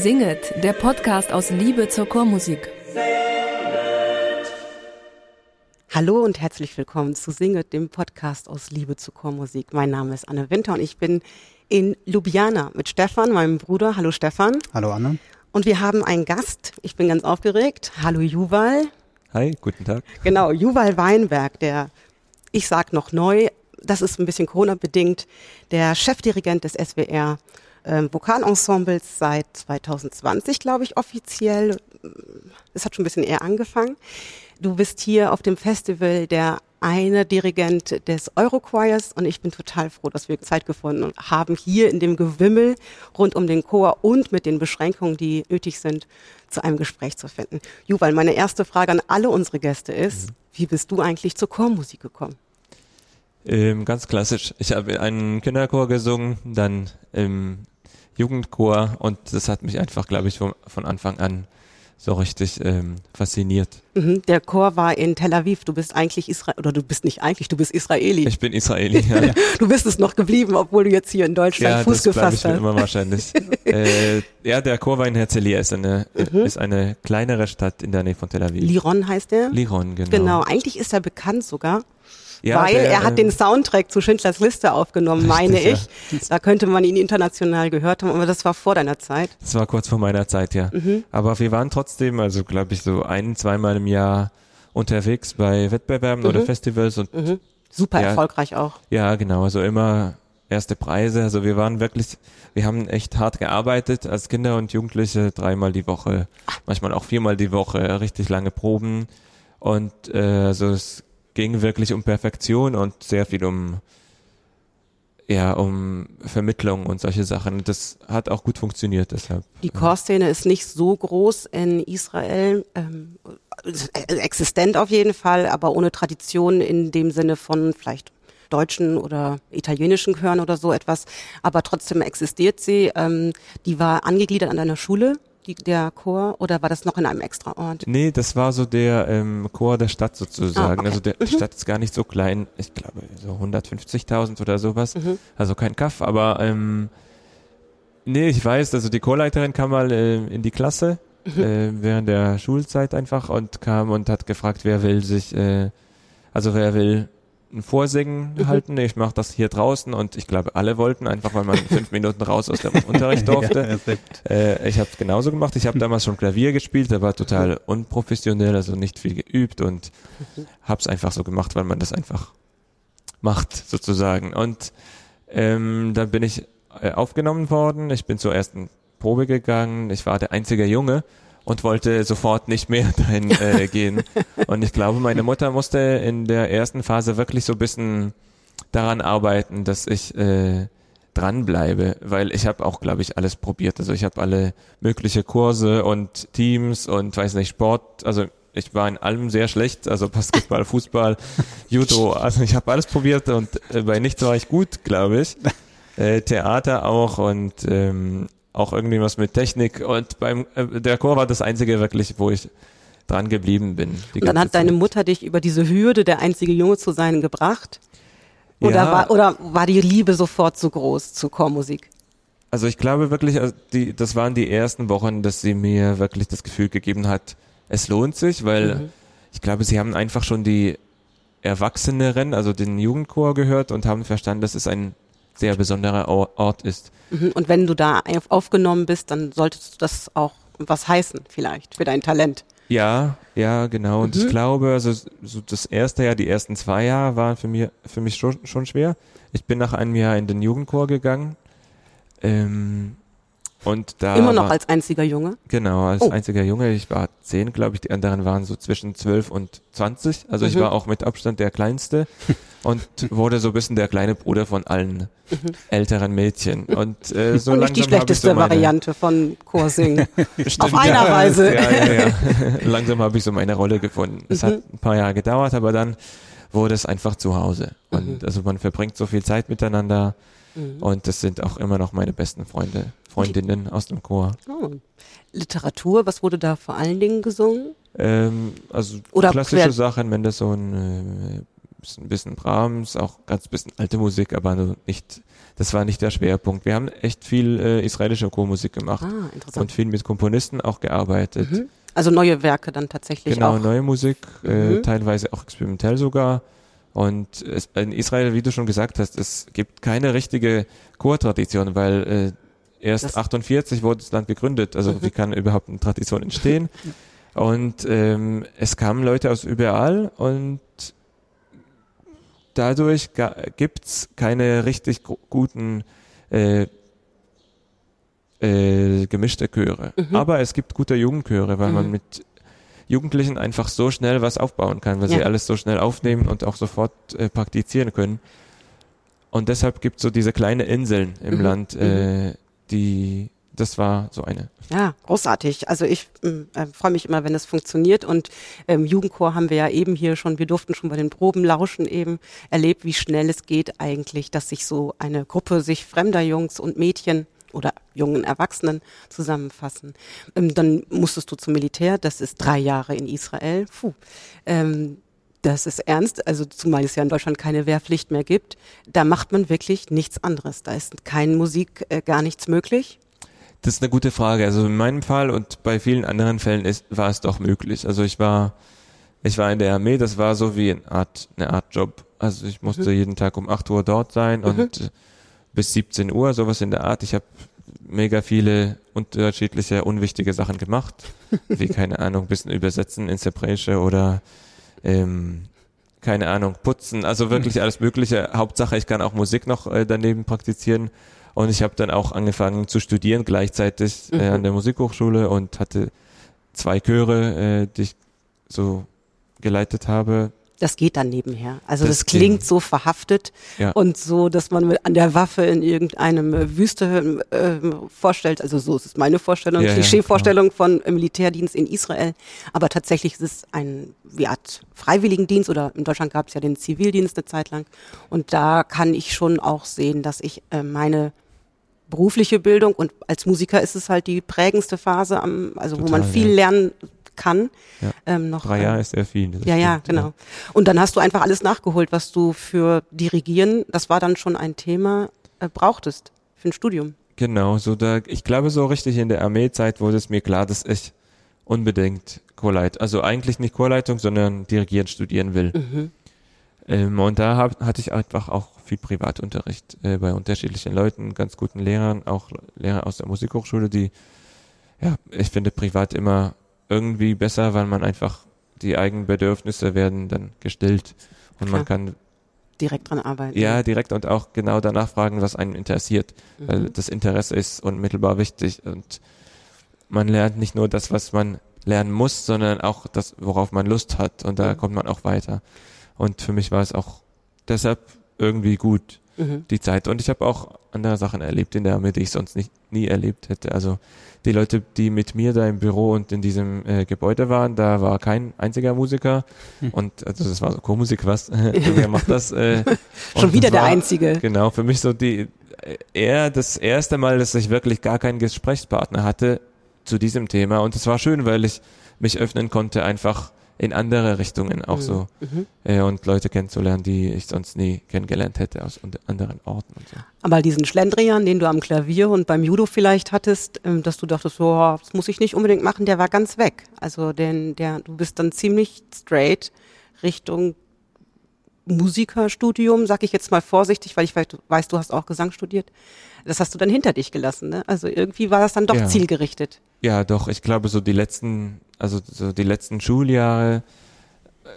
Singet, der Podcast aus Liebe zur Chormusik. Hallo und herzlich willkommen zu Singet, dem Podcast aus Liebe zur Chormusik. Mein Name ist Anne Winter und ich bin in Ljubljana mit Stefan, meinem Bruder. Hallo Stefan. Hallo Anne. Und wir haben einen Gast. Ich bin ganz aufgeregt. Hallo Juval. Hi, guten Tag. Genau, Juval Weinberg, der, ich sag noch neu, das ist ein bisschen Corona-bedingt, der Chefdirigent des SWR ähm, Vokalensembles seit 2020, glaube ich, offiziell. Es hat schon ein bisschen eher angefangen. Du bist hier auf dem Festival der eine Dirigent des Eurochoirs und ich bin total froh, dass wir Zeit gefunden haben, hier in dem Gewimmel rund um den Chor und mit den Beschränkungen, die nötig sind, zu einem Gespräch zu finden. Juval, meine erste Frage an alle unsere Gäste ist, mhm. wie bist du eigentlich zur Chormusik gekommen? Ähm, ganz klassisch. Ich habe einen Kinderchor gesungen, dann im Jugendchor und das hat mich einfach, glaube ich, von, von Anfang an so richtig ähm, fasziniert. Mhm, der Chor war in Tel Aviv. Du bist eigentlich Israel oder du bist nicht eigentlich, du bist Israeli. Ich bin Israeli. Ja. du bist es noch geblieben, obwohl du jetzt hier in Deutschland ja, Fuß das gefasst ich hast. immer wahrscheinlich. äh, ja, der Chor war in Herzliya, ist eine mhm. ist eine kleinere Stadt in der Nähe von Tel Aviv. Liron heißt der? Liron, genau. Genau. Eigentlich ist er bekannt sogar ja, weil der, er hat den ähm, Soundtrack zu Schindlers Liste aufgenommen, meine richtig, ich. Ja. Da könnte man ihn international gehört haben, aber das war vor deiner Zeit. Das war kurz vor meiner Zeit, ja. Mhm. Aber wir waren trotzdem, also glaube ich, so ein, zweimal im Jahr unterwegs bei Wettbewerben mhm. oder Festivals und mhm. super ja, erfolgreich auch. Ja, genau, also immer erste Preise. Also wir waren wirklich, wir haben echt hart gearbeitet als Kinder und Jugendliche, dreimal die Woche, manchmal auch viermal die Woche, richtig lange Proben. Und äh, also es ging wirklich um Perfektion und sehr viel um ja, um Vermittlung und solche Sachen. Das hat auch gut funktioniert deshalb. Die Chorszene ist nicht so groß in Israel, ähm, existent auf jeden Fall, aber ohne Tradition in dem Sinne von vielleicht deutschen oder italienischen Chören oder so etwas. Aber trotzdem existiert sie. Ähm, die war angegliedert an einer Schule die, der Chor oder war das noch in einem extra Ort? Nee, das war so der ähm, Chor der Stadt sozusagen. Ah, okay. Also der, die mhm. Stadt ist gar nicht so klein, ich glaube so 150.000 oder sowas. Mhm. Also kein Kaff, aber ähm, nee, ich weiß, also die Chorleiterin kam mal äh, in die Klasse mhm. äh, während der Schulzeit einfach und kam und hat gefragt, wer will sich, äh, also wer will ein Vorsingen mhm. halten. Ich mache das hier draußen und ich glaube, alle wollten einfach, weil man fünf Minuten raus aus dem Unterricht durfte. ja, äh, ich habe es genauso gemacht. Ich habe damals schon Klavier gespielt, aber total unprofessionell, also nicht viel geübt und habe es einfach so gemacht, weil man das einfach macht sozusagen. Und ähm, dann bin ich äh, aufgenommen worden. Ich bin zur ersten Probe gegangen. Ich war der einzige Junge und wollte sofort nicht mehr dahin äh, gehen. Und ich glaube, meine Mutter musste in der ersten Phase wirklich so ein bisschen daran arbeiten, dass ich äh, dranbleibe, weil ich habe auch, glaube ich, alles probiert. Also ich habe alle mögliche Kurse und Teams und weiß nicht, Sport, also ich war in allem sehr schlecht, also Basketball, Fußball, Judo, also ich habe alles probiert und äh, bei nichts war ich gut, glaube ich. Äh, Theater auch und ähm, auch irgendwie was mit Technik und beim äh, der Chor war das einzige wirklich, wo ich dran geblieben bin. Und dann hat deine Mutter dich über diese Hürde, der einzige Junge zu sein, gebracht? Oder, ja. war, oder war die Liebe sofort so groß zur Chormusik? Also ich glaube wirklich, also die, das waren die ersten Wochen, dass sie mir wirklich das Gefühl gegeben hat, es lohnt sich, weil mhm. ich glaube, sie haben einfach schon die Erwachseneren, also den Jugendchor gehört und haben verstanden, das ist ein sehr besonderer Ort ist. Mhm. Und wenn du da aufgenommen bist, dann solltest du das auch was heißen vielleicht für dein Talent. Ja, ja, genau. Und mhm. ich glaube, also so das erste Jahr, die ersten zwei Jahre waren für mich, für mich schon, schon schwer. Ich bin nach einem Jahr in den Jugendchor gegangen. Ähm, und da Immer noch war, als einziger Junge? Genau, als oh. einziger Junge. Ich war zehn, glaube ich. Die anderen waren so zwischen zwölf und zwanzig. Also mhm. ich war auch mit Abstand der Kleinste und wurde so ein bisschen der kleine Bruder von allen mhm. älteren Mädchen. Und äh, so und nicht die schlechteste so meine, Variante von Chorsingen. Auf einer Weise. Ja, ja, ja. langsam habe ich so meine Rolle gefunden. Es mhm. hat ein paar Jahre gedauert, aber dann wurde es einfach zu Hause. Und mhm. also man verbringt so viel Zeit miteinander. Mhm. Und das sind auch immer noch meine besten Freunde, Freundinnen aus dem Chor. Oh. Literatur, was wurde da vor allen Dingen gesungen? Ähm, also Oder klassische Sachen, Mendelssohn, äh, ein bisschen Brahms, auch ganz bisschen alte Musik, aber nicht, das war nicht der Schwerpunkt. Wir haben echt viel äh, israelische Chormusik gemacht ah, und viel mit Komponisten auch gearbeitet. Mhm. Also neue Werke dann tatsächlich genau, auch. Genau, neue Musik, äh, mhm. äh, teilweise auch experimentell sogar. Und es, in Israel, wie du schon gesagt hast, es gibt keine richtige Chortradition, weil äh, erst das 48 wurde das Land gegründet. Also mhm. wie kann überhaupt eine Tradition entstehen? Und ähm, es kamen Leute aus überall und dadurch gibt's keine richtig guten äh, äh, gemischte Chöre. Mhm. Aber es gibt gute Jugendchöre, weil mhm. man mit Jugendlichen einfach so schnell was aufbauen kann, weil ja. sie alles so schnell aufnehmen und auch sofort äh, praktizieren können. Und deshalb gibt es so diese kleine Inseln im mhm. Land, äh, mhm. die das war so eine. Ja, großartig. Also ich mm, äh, freue mich immer, wenn es funktioniert. Und ähm, Jugendchor haben wir ja eben hier schon, wir durften schon bei den Proben lauschen eben erlebt, wie schnell es geht eigentlich, dass sich so eine Gruppe sich fremder Jungs und Mädchen oder jungen Erwachsenen zusammenfassen. Ähm, dann musstest du zum Militär, das ist drei Jahre in Israel. Puh. Ähm, das ist ernst, also zumal es ja in Deutschland keine Wehrpflicht mehr gibt. Da macht man wirklich nichts anderes. Da ist kein Musik, äh, gar nichts möglich. Das ist eine gute Frage. Also in meinem Fall und bei vielen anderen Fällen ist, war es doch möglich. Also ich war, ich war in der Armee, das war so wie eine Art, eine Art Job. Also ich musste mhm. jeden Tag um 8 Uhr dort sein mhm. und bis 17 Uhr, sowas in der Art. Ich habe mega viele unterschiedliche unwichtige Sachen gemacht, wie keine Ahnung, bisschen übersetzen ins Hebräische oder ähm, keine Ahnung, putzen, also wirklich alles Mögliche. Hauptsache, ich kann auch Musik noch äh, daneben praktizieren. Und ich habe dann auch angefangen zu studieren gleichzeitig äh, mhm. an der Musikhochschule und hatte zwei Chöre, äh, die ich so geleitet habe. Das geht dann nebenher. Also das, das klingt so verhaftet ja. und so, dass man an der Waffe in irgendeinem äh, Wüste äh, vorstellt. Also so ist es meine Vorstellung, ja, Klischeevorstellung ja, genau. von Militärdienst in Israel. Aber tatsächlich ist es ein wie Art Freiwilligendienst oder in Deutschland gab es ja den Zivildienst eine Zeit lang. Und da kann ich schon auch sehen, dass ich äh, meine berufliche Bildung und als Musiker ist es halt die prägendste Phase, am, also Total, wo man viel lernen kann. Ja. Ähm, noch, Drei Jahre ähm, ist sehr viel. Ja, ja, genau. Ja. Und dann hast du einfach alles nachgeholt, was du für Dirigieren, das war dann schon ein Thema, äh, brauchtest für ein Studium. Genau, so da, ich glaube so richtig in der Armeezeit wurde es mir klar, dass ich unbedingt Chorleit, also eigentlich nicht Chorleitung, sondern Dirigieren studieren will. Mhm. Ähm, und da hab, hatte ich einfach auch viel Privatunterricht äh, bei unterschiedlichen Leuten, ganz guten Lehrern, auch Lehrer aus der Musikhochschule, die, ja, ich finde privat immer irgendwie besser, weil man einfach die eigenen Bedürfnisse werden dann gestillt und Klar. man kann direkt dran arbeiten. Ja, direkt und auch genau danach fragen, was einen interessiert, mhm. weil das Interesse ist unmittelbar wichtig und man lernt nicht nur das, was man lernen muss, sondern auch das, worauf man Lust hat und da mhm. kommt man auch weiter. Und für mich war es auch deshalb irgendwie gut, mhm. die Zeit. Und ich habe auch andere Sachen erlebt in der Armee, die ich sonst nicht, nie erlebt hätte. Also die Leute, die mit mir da im Büro und in diesem äh, Gebäude waren, da war kein einziger Musiker. Mhm. Und also das war so Chormusik, was? Wer macht das? Äh, Schon wieder war, der Einzige. Genau, für mich so die eher das erste Mal, dass ich wirklich gar keinen Gesprächspartner hatte zu diesem Thema. Und es war schön, weil ich mich öffnen konnte, einfach in andere Richtungen auch mhm. so mhm. Äh, und Leute kennenzulernen, die ich sonst nie kennengelernt hätte aus anderen Orten und so. Aber diesen Schlendrian, den du am Klavier und beim Judo vielleicht hattest, ähm, dass du dachtest, so, oh, das muss ich nicht unbedingt machen, der war ganz weg. Also denn der, du bist dann ziemlich straight Richtung Musikerstudium, sag ich jetzt mal vorsichtig, weil ich weiß, du hast auch Gesang studiert. Das hast du dann hinter dich gelassen, ne? Also irgendwie war das dann doch ja. zielgerichtet. Ja, doch. Ich glaube, so die letzten also so die letzten Schuljahre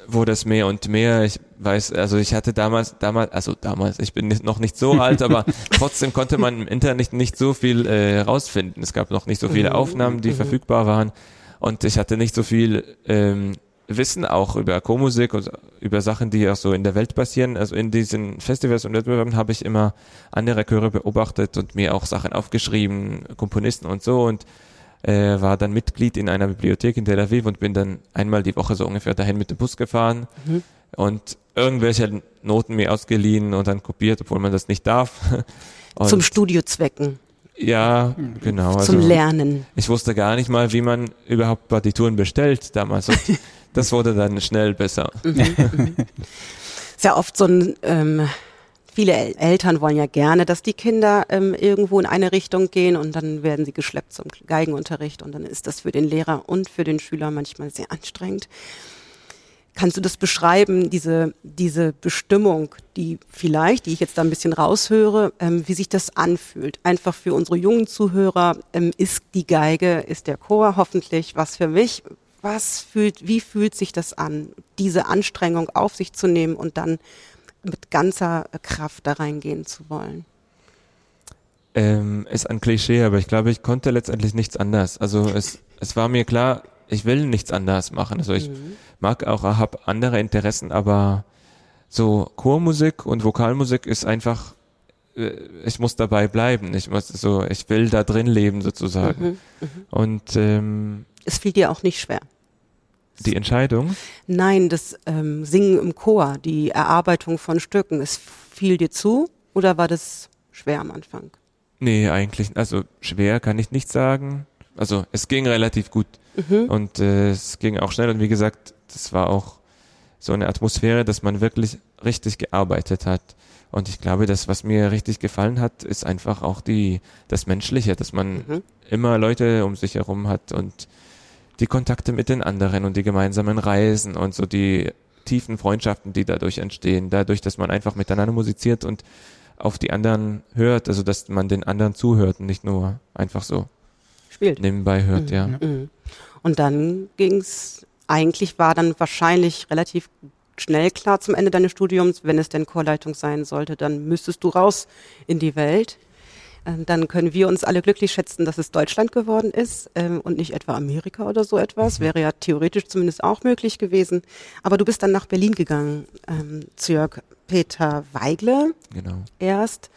wurde es mehr und mehr. Ich weiß, also ich hatte damals, damals, also damals, ich bin noch nicht so alt, aber trotzdem konnte man im Internet nicht so viel äh, rausfinden. Es gab noch nicht so viele mhm. Aufnahmen, die mhm. verfügbar waren und ich hatte nicht so viel ähm, Wissen auch über Chormusik und über Sachen, die auch so in der Welt passieren. Also in diesen Festivals und Wettbewerben habe ich immer andere Chöre beobachtet und mir auch Sachen aufgeschrieben, Komponisten und so und äh, war dann Mitglied in einer Bibliothek in Tel Aviv und bin dann einmal die Woche so ungefähr dahin mit dem Bus gefahren mhm. und irgendwelche Noten mir ausgeliehen und dann kopiert, obwohl man das nicht darf. Und Zum Studiozwecken. Ja, genau. Zum also, Lernen. Ich wusste gar nicht mal, wie man überhaupt Partituren bestellt damals. Und das wurde dann schnell besser. Mhm, mhm. ist ja oft so ein, ähm, viele Eltern wollen ja gerne, dass die Kinder ähm, irgendwo in eine Richtung gehen und dann werden sie geschleppt zum Geigenunterricht und dann ist das für den Lehrer und für den Schüler manchmal sehr anstrengend. Kannst du das beschreiben, diese, diese Bestimmung, die vielleicht, die ich jetzt da ein bisschen raushöre, ähm, wie sich das anfühlt? Einfach für unsere jungen Zuhörer, ähm, ist die Geige, ist der Chor hoffentlich was für mich? Was fühlt, wie fühlt sich das an, diese Anstrengung auf sich zu nehmen und dann mit ganzer Kraft da reingehen zu wollen? Ähm, ist ein Klischee, aber ich glaube, ich konnte letztendlich nichts anders. Also es, es war mir klar, ich will nichts anders machen. Also ich mhm. mag auch, habe andere Interessen, aber so Chormusik und Vokalmusik ist einfach, äh, ich muss dabei bleiben. Ich muss so, ich will da drin leben sozusagen. Mhm, mh. Und ähm, es fiel dir auch nicht schwer. Die Entscheidung? Nein, das ähm, Singen im Chor, die Erarbeitung von Stücken, es fiel dir zu oder war das schwer am Anfang? Nee, eigentlich, also schwer kann ich nicht sagen. Also es ging relativ gut. Mhm. Und äh, es ging auch schnell und wie gesagt, das war auch so eine Atmosphäre, dass man wirklich richtig gearbeitet hat. Und ich glaube, das, was mir richtig gefallen hat, ist einfach auch die, das Menschliche, dass man mhm. immer Leute um sich herum hat und die Kontakte mit den anderen und die gemeinsamen Reisen und so die tiefen Freundschaften, die dadurch entstehen, dadurch, dass man einfach miteinander musiziert und auf die anderen hört, also dass man den anderen zuhört und nicht nur einfach so spielt. Nebenbei hört, mhm. ja. Mhm. Und dann ging's, eigentlich war dann wahrscheinlich relativ schnell klar zum Ende deines Studiums, wenn es denn Chorleitung sein sollte, dann müsstest du raus in die Welt. Ähm, dann können wir uns alle glücklich schätzen, dass es Deutschland geworden ist ähm, und nicht etwa Amerika oder so etwas. Wäre ja theoretisch zumindest auch möglich gewesen. Aber du bist dann nach Berlin gegangen, ähm, zu Jörg Peter Weigle. Genau. Erst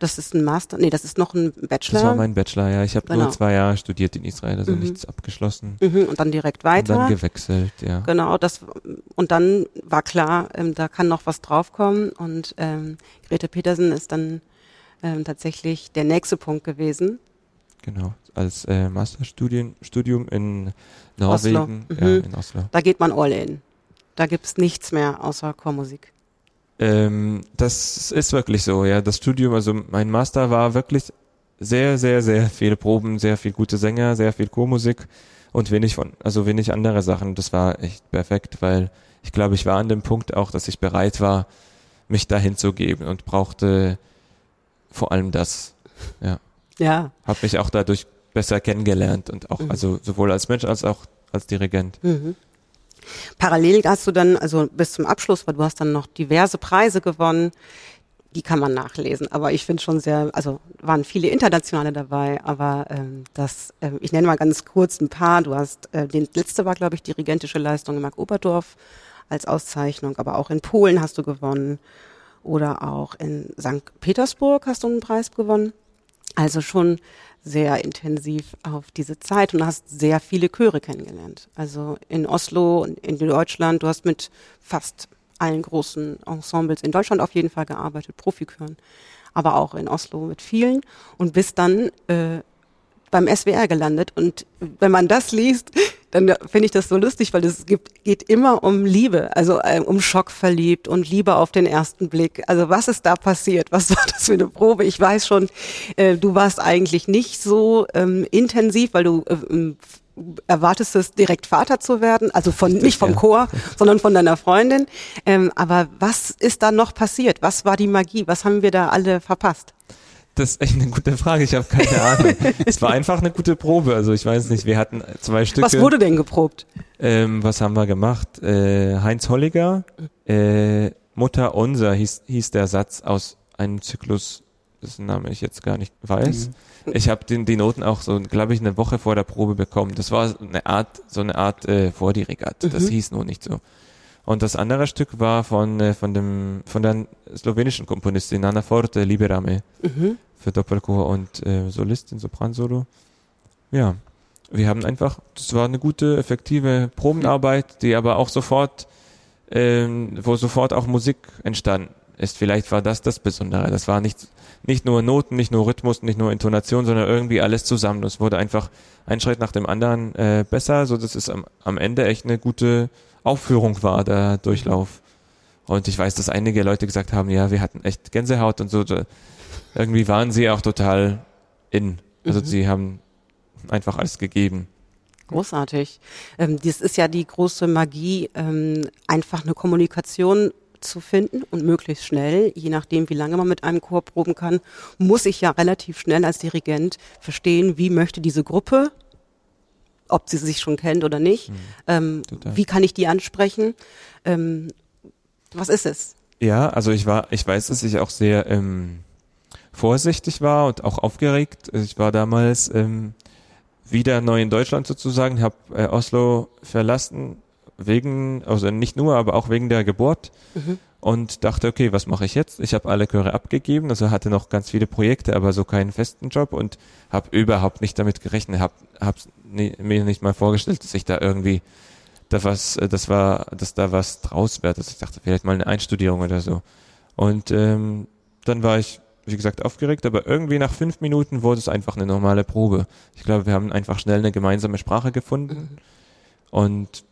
das ist ein Master, nee, das ist noch ein Bachelor. Das war mein Bachelor, ja. Ich habe genau. nur zwei Jahre studiert in Israel, also mhm. nichts abgeschlossen. Mhm, und dann direkt weiter. Und dann gewechselt, ja. Genau, das und dann war klar, ähm, da kann noch was draufkommen. Und ähm, Grete Petersen ist dann ähm, tatsächlich der nächste Punkt gewesen. Genau, als äh, Masterstudium Studium in Norwegen, mhm. ja, in Oslo. Da geht man all in. Da gibt's nichts mehr außer Chormusik. Ähm, das ist wirklich so, ja. Das Studium, also mein Master war wirklich sehr, sehr, sehr viele Proben, sehr viel gute Sänger, sehr viel Chormusik und wenig von, also wenig andere Sachen. Das war echt perfekt, weil ich glaube, ich war an dem Punkt auch, dass ich bereit war, mich dahin zu geben und brauchte vor allem das. Ja. Ja. Hab mich auch dadurch besser kennengelernt und auch, mhm. also sowohl als Mensch als auch als Dirigent. Mhm. Parallel hast du dann, also bis zum Abschluss, weil du hast dann noch diverse Preise gewonnen. Die kann man nachlesen, aber ich finde schon sehr, also waren viele internationale dabei, aber ähm, das, äh, ich nenne mal ganz kurz ein paar. Du hast, äh, den letzte war, glaube ich, dirigentische Leistung in Mark Oberdorf als Auszeichnung, aber auch in Polen hast du gewonnen oder auch in St. Petersburg hast du einen Preis gewonnen. Also schon sehr intensiv auf diese Zeit und hast sehr viele Chöre kennengelernt. Also in Oslo und in Deutschland, du hast mit fast allen großen Ensembles in Deutschland auf jeden Fall gearbeitet, Profikören, aber auch in Oslo mit vielen und bist dann äh, beim SWR gelandet. Und wenn man das liest, dann finde ich das so lustig, weil es gibt, geht immer um Liebe, also äh, um Schock verliebt und Liebe auf den ersten Blick. Also was ist da passiert? Was war das für eine Probe? Ich weiß schon, äh, du warst eigentlich nicht so ähm, intensiv, weil du äh, erwartest es, direkt Vater zu werden, also von nicht vom Chor, sondern von deiner Freundin. Ähm, aber was ist da noch passiert? Was war die Magie? Was haben wir da alle verpasst? Das ist echt eine gute Frage. Ich habe keine Ahnung. es war einfach eine gute Probe. Also ich weiß nicht. Wir hatten zwei Stücke. Was wurde denn geprobt? Ähm, was haben wir gemacht? Äh, Heinz Holliger, äh, Mutter unser hieß, hieß der Satz aus einem Zyklus, dessen Name ich jetzt gar nicht weiß. Mhm. Ich habe die Noten auch so, glaube ich, eine Woche vor der Probe bekommen. Das war eine Art, so eine Art äh, Vordirigat. Das mhm. hieß nur nicht so. Und das andere Stück war von, äh, von dem, von der slowenischen Komponistin Nana Forte, Liberame, mhm. für Doppelchor und äh, Solistin, Sopransolo. Ja, wir haben einfach, das war eine gute, effektive Probenarbeit, die aber auch sofort, ähm, wo sofort auch Musik entstanden ist. Vielleicht war das das Besondere. Das war nicht, nicht nur Noten, nicht nur Rhythmus, nicht nur Intonation, sondern irgendwie alles zusammen. Es wurde einfach ein Schritt nach dem anderen äh, besser, so dass es am, am Ende echt eine gute Aufführung war, der Durchlauf. Und ich weiß, dass einige Leute gesagt haben, ja, wir hatten echt Gänsehaut und so. Irgendwie waren sie auch total in. Also mhm. sie haben einfach alles gegeben. Großartig. Ähm, das ist ja die große Magie, ähm, einfach eine Kommunikation zu finden und möglichst schnell, je nachdem, wie lange man mit einem Chor proben kann, muss ich ja relativ schnell als Dirigent verstehen, wie möchte diese Gruppe, ob sie sich schon kennt oder nicht, mhm. ähm, wie kann ich die ansprechen, ähm, was ist es? Ja, also ich war, ich weiß, dass ich auch sehr ähm, vorsichtig war und auch aufgeregt. Ich war damals ähm, wieder neu in Deutschland sozusagen, habe äh, Oslo verlassen wegen, also nicht nur, aber auch wegen der Geburt mhm. und dachte, okay, was mache ich jetzt? Ich habe alle Chöre abgegeben, also hatte noch ganz viele Projekte, aber so keinen festen Job und habe überhaupt nicht damit gerechnet, habe hab nie, mir nicht mal vorgestellt, dass ich da irgendwie da was, äh, das war, dass da was draus wäre. Dass ich dachte, vielleicht mal eine Einstudierung oder so. Und ähm, dann war ich wie gesagt, aufgeregt, aber irgendwie nach fünf Minuten wurde es einfach eine normale Probe. Ich glaube, wir haben einfach schnell eine gemeinsame Sprache gefunden. Mhm. Und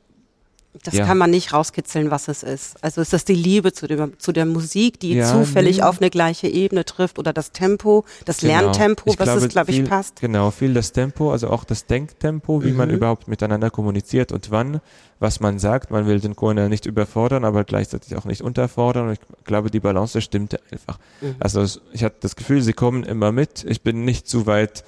das ja. kann man nicht rauskitzeln, was es ist. Also ist das die Liebe zu, dem, zu der Musik, die ja, zufällig nee. auf eine gleiche Ebene trifft oder das Tempo, das genau. Lerntempo, ich was glaube, es, glaube ich, passt. Genau, viel das Tempo, also auch das Denktempo, wie mhm. man überhaupt miteinander kommuniziert und wann, was man sagt. Man will den Chor nicht überfordern, aber gleichzeitig auch nicht unterfordern. Und ich glaube, die Balance stimmte einfach. Mhm. Also ich hatte das Gefühl, sie kommen immer mit. Ich bin nicht zu weit.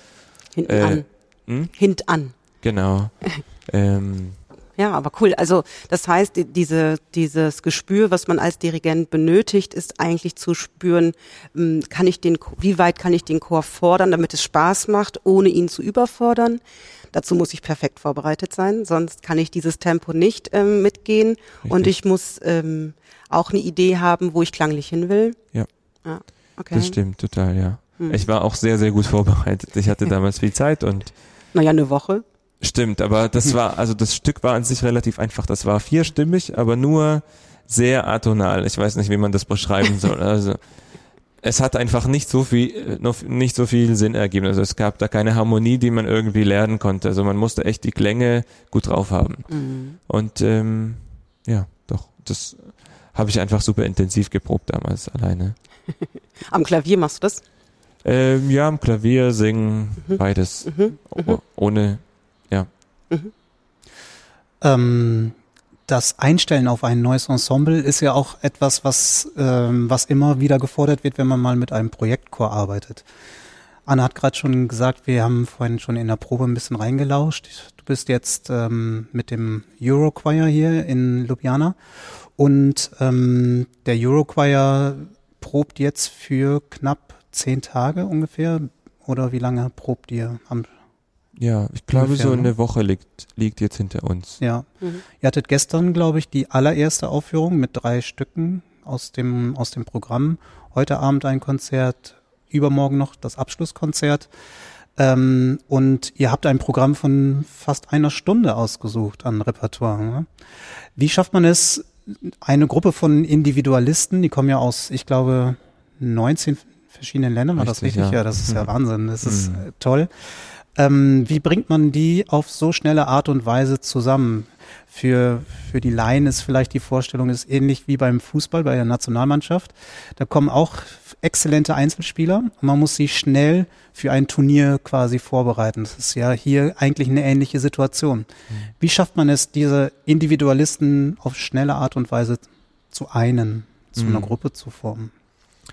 Hinten äh, an. Hm? Hintan. Genau. ähm, ja, aber cool. Also das heißt, die, diese, dieses Gespür, was man als Dirigent benötigt, ist eigentlich zu spüren, hm, kann ich den, wie weit kann ich den Chor fordern, damit es Spaß macht, ohne ihn zu überfordern. Dazu muss ich perfekt vorbereitet sein, sonst kann ich dieses Tempo nicht ähm, mitgehen Richtig. und ich muss ähm, auch eine Idee haben, wo ich klanglich hin will. Ja. ja okay. Das stimmt total, ja. Hm. Ich war auch sehr, sehr gut vorbereitet. Ich hatte damals viel Zeit und naja, eine Woche. Stimmt, aber das war, also das Stück war an sich relativ einfach. Das war vierstimmig, aber nur sehr atonal. Ich weiß nicht, wie man das beschreiben soll. Also es hat einfach nicht so viel, noch nicht so viel Sinn ergeben. Also es gab da keine Harmonie, die man irgendwie lernen konnte. Also man musste echt die Klänge gut drauf haben. Mhm. Und ähm, ja, doch, das habe ich einfach super intensiv geprobt damals alleine. Am Klavier machst du das? Ähm, ja, am Klavier singen, mhm. beides. Mhm. mhm. Ohne ja. Mhm. Ähm, das Einstellen auf ein neues Ensemble ist ja auch etwas, was, ähm, was immer wieder gefordert wird, wenn man mal mit einem Projektchor arbeitet. Anna hat gerade schon gesagt, wir haben vorhin schon in der Probe ein bisschen reingelauscht. Du bist jetzt ähm, mit dem Eurochoir hier in Ljubljana und ähm, der Eurochoir probt jetzt für knapp zehn Tage ungefähr. Oder wie lange probt ihr am ja, ich glaube, ungefähr, so eine Woche liegt, liegt jetzt hinter uns. Ja. Mhm. Ihr hattet gestern, glaube ich, die allererste Aufführung mit drei Stücken aus dem, aus dem Programm. Heute Abend ein Konzert, übermorgen noch das Abschlusskonzert. Ähm, und ihr habt ein Programm von fast einer Stunde ausgesucht an Repertoire. Ne? Wie schafft man es, eine Gruppe von Individualisten, die kommen ja aus, ich glaube, 19 verschiedenen Ländern, war das richtig? Ja, ja das ist ja mhm. Wahnsinn, das ist mhm. toll. Ähm, wie bringt man die auf so schnelle Art und Weise zusammen? Für, für die Laien ist vielleicht die Vorstellung ist ähnlich wie beim Fußball, bei der Nationalmannschaft. Da kommen auch exzellente Einzelspieler und man muss sie schnell für ein Turnier quasi vorbereiten. Das ist ja hier eigentlich eine ähnliche Situation. Mhm. Wie schafft man es, diese Individualisten auf schnelle Art und Weise zu einen, zu mhm. einer Gruppe zu formen?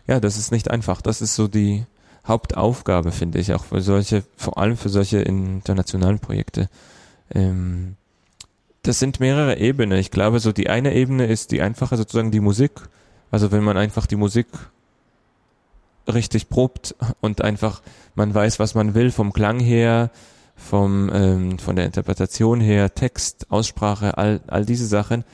Ja, das ist nicht einfach. Das ist so die, Hauptaufgabe, finde ich, auch für solche, vor allem für solche internationalen Projekte. Ähm, das sind mehrere Ebenen. Ich glaube, so die eine Ebene ist die einfache, sozusagen die Musik. Also wenn man einfach die Musik richtig probt und einfach man weiß, was man will vom Klang her, vom ähm, von der Interpretation her, Text, Aussprache, all all diese Sachen,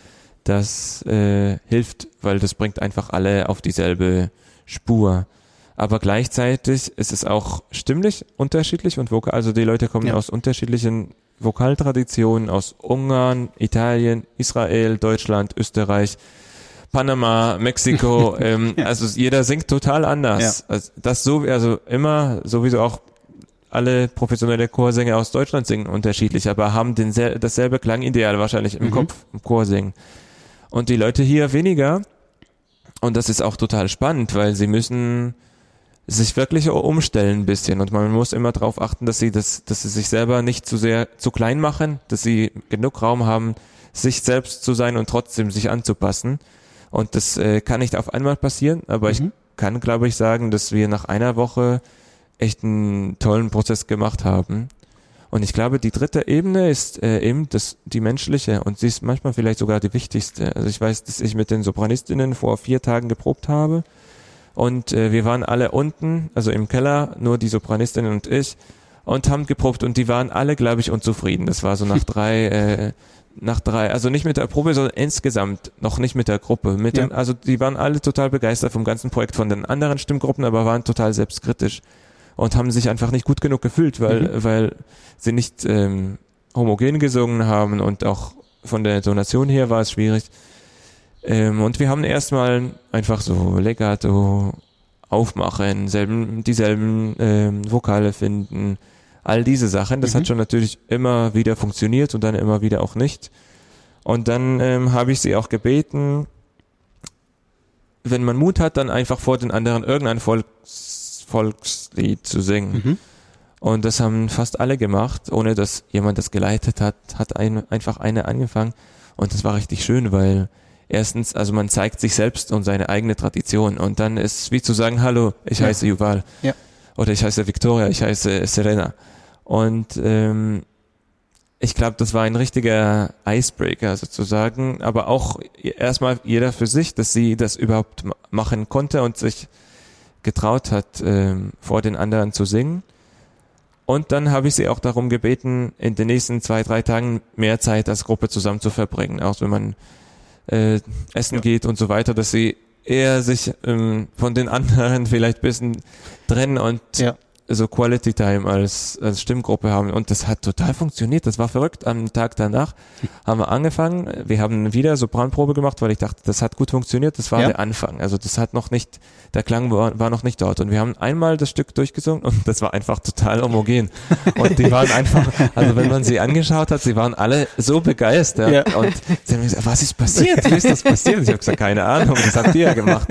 das äh, hilft, weil das bringt einfach alle auf dieselbe Spur aber gleichzeitig ist es auch stimmlich unterschiedlich und vokal, also die Leute kommen ja. aus unterschiedlichen Vokaltraditionen, aus Ungarn, Italien, Israel, Deutschland, Österreich, Panama, Mexiko, ähm, ja. also jeder singt total anders. Ja. Also das so, also immer sowieso auch alle professionelle Chorsänger aus Deutschland singen unterschiedlich, aber haben den dasselbe Klangideal wahrscheinlich im mhm. Kopf im Chorsingen. Und die Leute hier weniger, und das ist auch total spannend, weil sie müssen sich wirklich umstellen ein bisschen und man muss immer darauf achten, dass sie das, dass sie sich selber nicht zu sehr zu klein machen, dass sie genug Raum haben, sich selbst zu sein und trotzdem sich anzupassen. Und das äh, kann nicht auf einmal passieren, aber mhm. ich kann, glaube ich, sagen, dass wir nach einer Woche echt einen tollen Prozess gemacht haben. Und ich glaube, die dritte Ebene ist äh, eben das, die menschliche und sie ist manchmal vielleicht sogar die wichtigste. Also ich weiß, dass ich mit den Sopranistinnen vor vier Tagen geprobt habe und äh, wir waren alle unten, also im Keller, nur die Sopranistinnen und ich und haben geprobt und die waren alle, glaube ich, unzufrieden. Das war so nach drei, äh, nach drei, also nicht mit der Probe, sondern insgesamt noch nicht mit der Gruppe. Mit ja. den, also die waren alle total begeistert vom ganzen Projekt von den anderen Stimmgruppen, aber waren total selbstkritisch und haben sich einfach nicht gut genug gefühlt, weil, mhm. weil sie nicht ähm, homogen gesungen haben und auch von der Donation her war es schwierig. Ähm, und wir haben erstmal einfach so Legato aufmachen, selben, dieselben ähm, Vokale finden, all diese Sachen. Das mhm. hat schon natürlich immer wieder funktioniert und dann immer wieder auch nicht. Und dann ähm, habe ich sie auch gebeten, wenn man Mut hat, dann einfach vor den anderen irgendein Volks, Volkslied zu singen. Mhm. Und das haben fast alle gemacht, ohne dass jemand das geleitet hat, hat ein, einfach eine angefangen. Und das war richtig schön, weil erstens, also man zeigt sich selbst und seine eigene Tradition. Und dann ist es wie zu sagen, hallo, ich ja. heiße Yuval. Ja. Oder ich heiße Victoria, ich heiße Serena. Und ähm, ich glaube, das war ein richtiger Icebreaker sozusagen, aber auch erstmal jeder für sich, dass sie das überhaupt machen konnte und sich getraut hat, ähm, vor den anderen zu singen. Und dann habe ich sie auch darum gebeten, in den nächsten zwei, drei Tagen mehr Zeit als Gruppe zusammen zu verbringen, auch wenn man äh, essen ja. geht und so weiter, dass sie eher sich ähm, von den anderen vielleicht bisschen trennen und ja so Quality Time als, als Stimmgruppe haben und das hat total funktioniert. Das war verrückt. Am Tag danach haben wir angefangen. Wir haben wieder Sopranprobe gemacht, weil ich dachte, das hat gut funktioniert. Das war ja. der Anfang. Also das hat noch nicht, der Klang war, war noch nicht dort. Und wir haben einmal das Stück durchgesungen und das war einfach total homogen. Und die waren einfach, also wenn man sie angeschaut hat, sie waren alle so begeistert ja. und sie haben gesagt, was ist passiert? Wie ist das passiert? Ich habe gesagt, keine Ahnung, das habt ihr ja gemacht.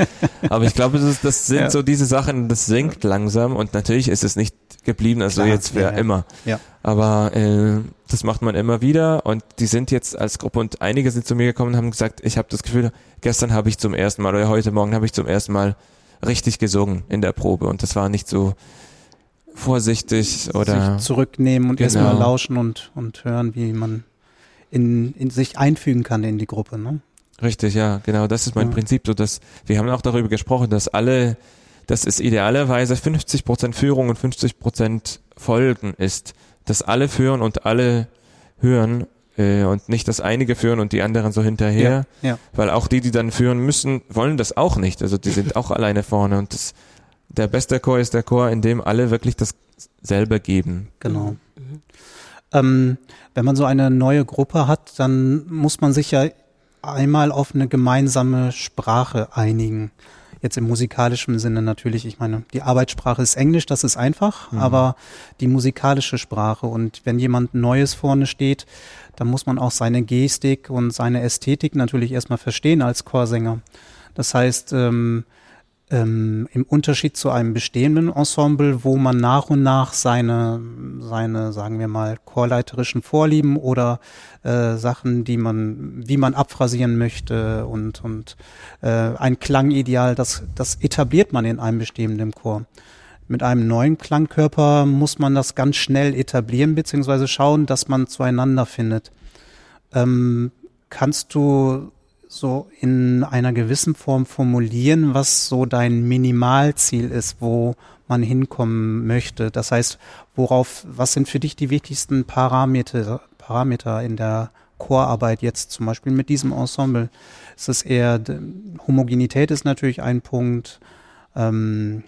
Aber ich glaube, das, das sind ja. so diese Sachen, das sinkt langsam und natürlich ist es nicht geblieben, also Klar, jetzt für ja, immer. Ja. Aber äh, das macht man immer wieder und die sind jetzt als Gruppe und einige sind zu mir gekommen und haben gesagt, ich habe das Gefühl, gestern habe ich zum ersten Mal oder heute Morgen habe ich zum ersten Mal richtig gesungen in der Probe und das war nicht so vorsichtig oder sich zurücknehmen und genau. erstmal lauschen und und hören, wie man in, in sich einfügen kann in die Gruppe, ne? Richtig, ja, genau. Das ist mein ja. Prinzip. So, dass wir haben auch darüber gesprochen, dass alle dass es idealerweise 50 Prozent Führung und 50 Prozent Folgen ist. Dass alle führen und alle hören äh, und nicht, dass einige führen und die anderen so hinterher. Ja, ja. Weil auch die, die dann führen müssen, wollen das auch nicht. Also die sind auch alleine vorne und das, der beste Chor ist der Chor, in dem alle wirklich das selber geben. Genau. Mhm. Ähm, wenn man so eine neue Gruppe hat, dann muss man sich ja einmal auf eine gemeinsame Sprache einigen. Jetzt im musikalischen Sinne natürlich, ich meine, die Arbeitssprache ist Englisch, das ist einfach, mhm. aber die musikalische Sprache und wenn jemand Neues vorne steht, dann muss man auch seine Gestik und seine Ästhetik natürlich erstmal verstehen als Chorsänger. Das heißt, ähm, ähm, im Unterschied zu einem bestehenden Ensemble, wo man nach und nach seine, seine, sagen wir mal, chorleiterischen Vorlieben oder äh, Sachen, die man, wie man abphrasieren möchte und, und äh, ein Klangideal, das, das etabliert man in einem bestehenden Chor. Mit einem neuen Klangkörper muss man das ganz schnell etablieren, beziehungsweise schauen, dass man zueinander findet. Ähm, kannst du so in einer gewissen Form formulieren, was so dein Minimalziel ist, wo man hinkommen möchte. Das heißt, worauf, was sind für dich die wichtigsten Parameter, Parameter in der Chorarbeit jetzt zum Beispiel mit diesem Ensemble? Ist es eher, Homogenität ist natürlich ein Punkt, ähm,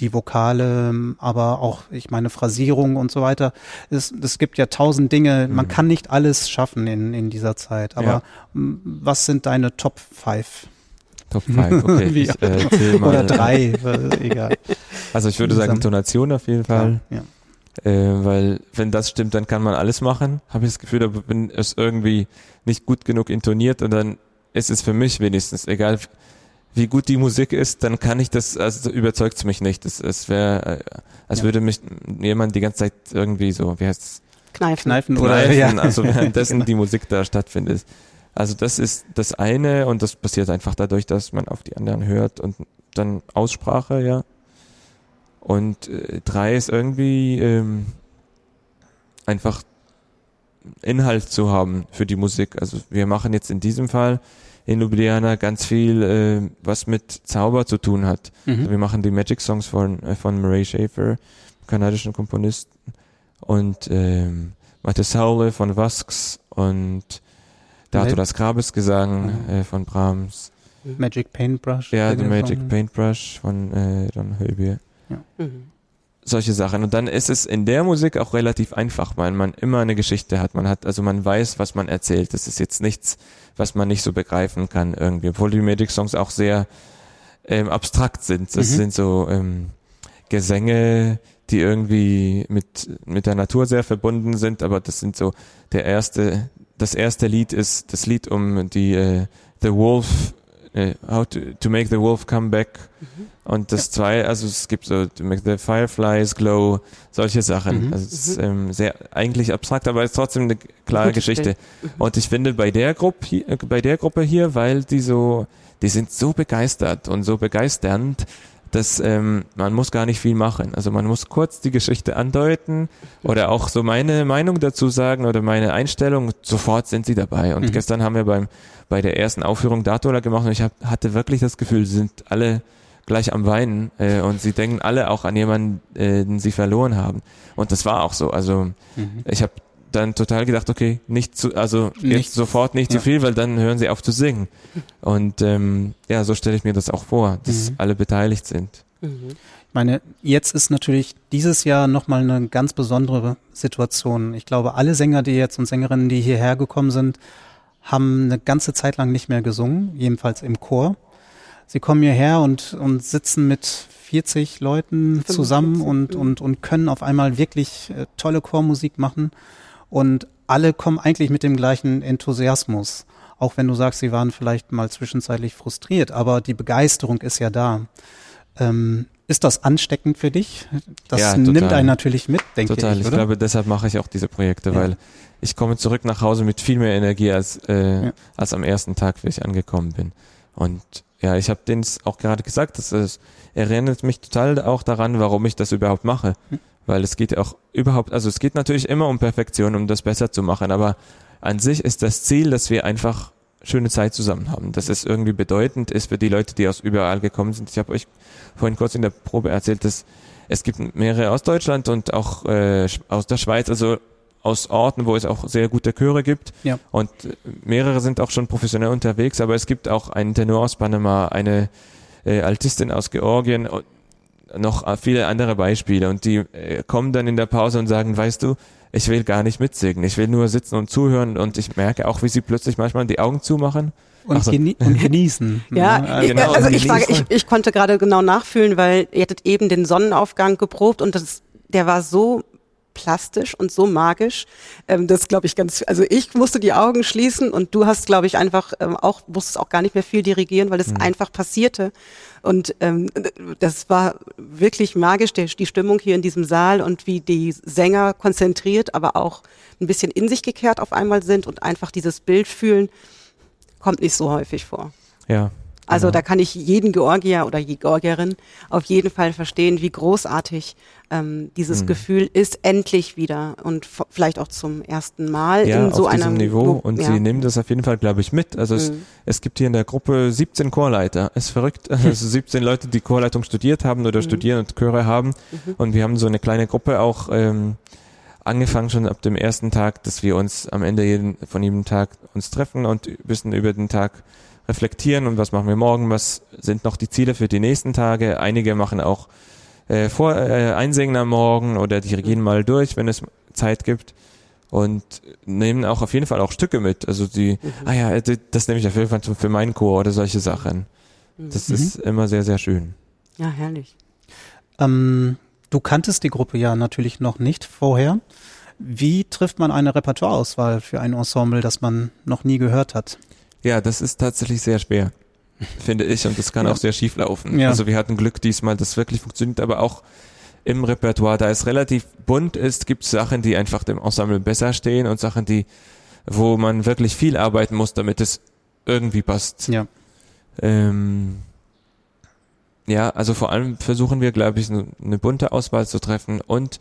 die Vokale, aber auch, ich meine, Phrasierung und so weiter. Es, es gibt ja tausend Dinge. Man mhm. kann nicht alles schaffen in, in dieser Zeit. Aber ja. was sind deine Top 5? Top 5, okay. ich, äh, Oder drei, egal. Also ich würde sagen Tonation auf jeden Fall. Ja, ja. Äh, weil wenn das stimmt, dann kann man alles machen. Habe ich das Gefühl, aber wenn es irgendwie nicht gut genug intoniert und dann ist es für mich wenigstens, egal wie gut die Musik ist, dann kann ich das, also überzeugt es mich nicht. Es, es wäre, äh, als Ja. würde mich jemand die ganze Zeit irgendwie so, wie heißt's, Kneifen. Kneifen oder kneifen, ja. also währenddessen Genau. die Musik da stattfindet. Also das ist das eine und das passiert einfach dadurch, dass man auf die anderen hört und dann Aussprache, ja. Und äh, drei ist irgendwie ähm, einfach Inhalt zu haben für die Musik. Also wir machen jetzt in diesem Fall in Ljubljana ganz viel, äh, was mit Zauber zu tun hat. Also Mhm. wir machen die Magic Songs von, äh, von Murray Schafer, kanadischen Komponisten, und ähm, Matte Saule von Vasks und Dato das Grabesgesang äh, von Brahms. Magic Paintbrush. Ja, The Magic von- Paintbrush von äh, Don Höbier. Mhm. Solche Sachen. Und dann ist es in der Musik auch relativ einfach, weil man immer eine Geschichte hat. Man hat, also man weiß, was man erzählt. Das ist jetzt nichts, was man nicht so begreifen kann irgendwie. Obwohl die Magic Songs auch sehr ähm, abstrakt sind. Das Mhm. sind so ähm, Gesänge, die irgendwie mit, mit der Natur sehr verbunden sind, aber das sind so der erste, das erste Lied ist das Lied um die äh, The Wolf, äh, How to, to Make the Wolf Come Back. Und das zwei, also es gibt so To Make the Fireflies Glow, solche Sachen. Mhm. Also es ist ähm, sehr eigentlich abstrakt, aber es ist trotzdem eine klare Gutes Geschichte. Bild. Und ich finde bei der Gruppe hier, äh, bei der Gruppe hier, weil die so, die sind so begeistert und so begeisternd, dass ähm, man muss gar nicht viel machen. Also man muss kurz die Geschichte andeuten oder auch so meine Meinung dazu sagen oder meine Einstellung. Sofort sind sie dabei. Und Mhm. gestern haben wir beim bei der ersten Aufführung Datola gemacht und ich hab, hatte wirklich das Gefühl, sie sind alle gleich am Weinen äh, und sie denken alle auch an jemanden, äh, den sie verloren haben. Und das war auch so. Also Mhm. ich habe dann total gedacht, okay, nicht zu, also jetzt Nicht- sofort nicht ja. zu viel, weil dann hören sie auf zu singen. Und ähm, ja, so stelle ich mir das auch vor, dass Mhm. alle beteiligt sind. Mhm. Ich meine, jetzt ist natürlich dieses Jahr nochmal eine ganz besondere Situation. Ich glaube, alle Sänger, die jetzt und Sängerinnen, die hierher gekommen sind, haben eine ganze Zeit lang nicht mehr gesungen, jedenfalls im Chor. Sie kommen hierher und, und sitzen mit 40 Leuten 45, zusammen und, und, und können auf einmal wirklich äh, tolle Chormusik machen. Und alle kommen eigentlich mit dem gleichen Enthusiasmus. Auch wenn du sagst, sie waren vielleicht mal zwischenzeitlich frustriert, aber die Begeisterung ist ja da. Ähm, ist das ansteckend für dich? Das Ja, nimmt total. einen natürlich mit, denke Total. ich, Ich, oder? glaube, deshalb mache ich auch diese Projekte, Ja. weil ich komme zurück nach Hause mit viel mehr Energie als, äh, Ja. als am ersten Tag, wie ich angekommen bin. Und ja, ich habe denen auch gerade gesagt, dass es erinnert mich total auch daran, warum ich das überhaupt mache. Hm. Weil es geht auch überhaupt, also es geht natürlich immer um Perfektion, um das besser zu machen, aber an sich ist das Ziel, dass wir einfach schöne Zeit zusammen haben. Dass es irgendwie bedeutend ist für die Leute, die aus überall gekommen sind. Ich habe euch vorhin kurz in der Probe erzählt, dass es gibt mehrere aus Deutschland und auch äh, aus der Schweiz, also aus Orten, wo es auch sehr gute Chöre gibt. Ja. Und mehrere sind auch schon professionell unterwegs, aber es gibt auch einen Tenor aus Panama, eine äh, Altistin aus Georgien noch äh, viele andere Beispiele. Und die äh, kommen dann in der Pause und sagen, weißt du, ich will gar nicht mitsingen, ich will nur sitzen und zuhören und ich merke auch, wie sie plötzlich manchmal die Augen zumachen. Und, Ach so. genie und genießen. Ja, ich, genau, also ich, frage, ich, ich konnte gerade genau nachfühlen, weil ihr hattet eben den Sonnenaufgang geprobt und das, der war so plastisch und so magisch. Ähm, das glaube ich ganz, also ich musste die Augen schließen und du hast, glaube ich, einfach ähm, auch, musstest auch gar nicht mehr viel dirigieren, weil es Mhm. einfach passierte. Und ähm, das war wirklich magisch, der, die Stimmung hier in diesem Saal und wie die Sänger konzentriert, aber auch ein bisschen in sich gekehrt auf einmal sind und einfach dieses Bild fühlen, kommt nicht so häufig vor. Ja. Also genau. da kann ich jeden Georgier oder die Georgierin auf jeden Fall verstehen, wie großartig ähm, dieses Mhm. Gefühl ist, endlich wieder und vielleicht auch zum ersten Mal ja, in so auf einem Niveau und ja. sie nehmen das auf jeden Fall, glaube ich, mit. Also es, Mhm. es gibt hier in der Gruppe 17 Chorleiter. Ist verrückt. Also 17 Leute, die Chorleitung studiert haben oder Mhm. studieren und Chöre haben. Mhm. Und wir haben so eine kleine Gruppe auch ähm, angefangen schon ab dem ersten Tag, dass wir uns am Ende jeden, von jedem Tag uns treffen und bisschen über den Tag reflektieren und was machen wir morgen, was sind noch die Ziele für die nächsten Tage. Einige machen auch äh, vor äh, Einsingen am Morgen oder die gehen mal durch, wenn es Zeit gibt und nehmen auch auf jeden Fall auch Stücke mit. Also die, Mhm. ah ja, d- das nehme ich auf jeden Fall für meinen Chor oder solche Sachen. Das Mhm. ist immer sehr, sehr schön. Ja, herrlich. Ähm, du kanntest die Gruppe ja natürlich noch nicht vorher. Wie trifft man eine Repertoireauswahl für ein Ensemble, das man noch nie gehört hat? Ja, das ist tatsächlich sehr schwer. finde ich, und das kann Ja. auch sehr schief laufen. Ja. Also wir hatten Glück diesmal, das wirklich funktioniert, aber auch im Repertoire, da es relativ bunt ist, gibt es Sachen, die einfach dem Ensemble besser stehen und Sachen, die, wo man wirklich viel arbeiten muss, damit es irgendwie passt. Ja. Ähm, ja, also vor allem versuchen wir, glaube ich, eine, eine bunte Auswahl zu treffen und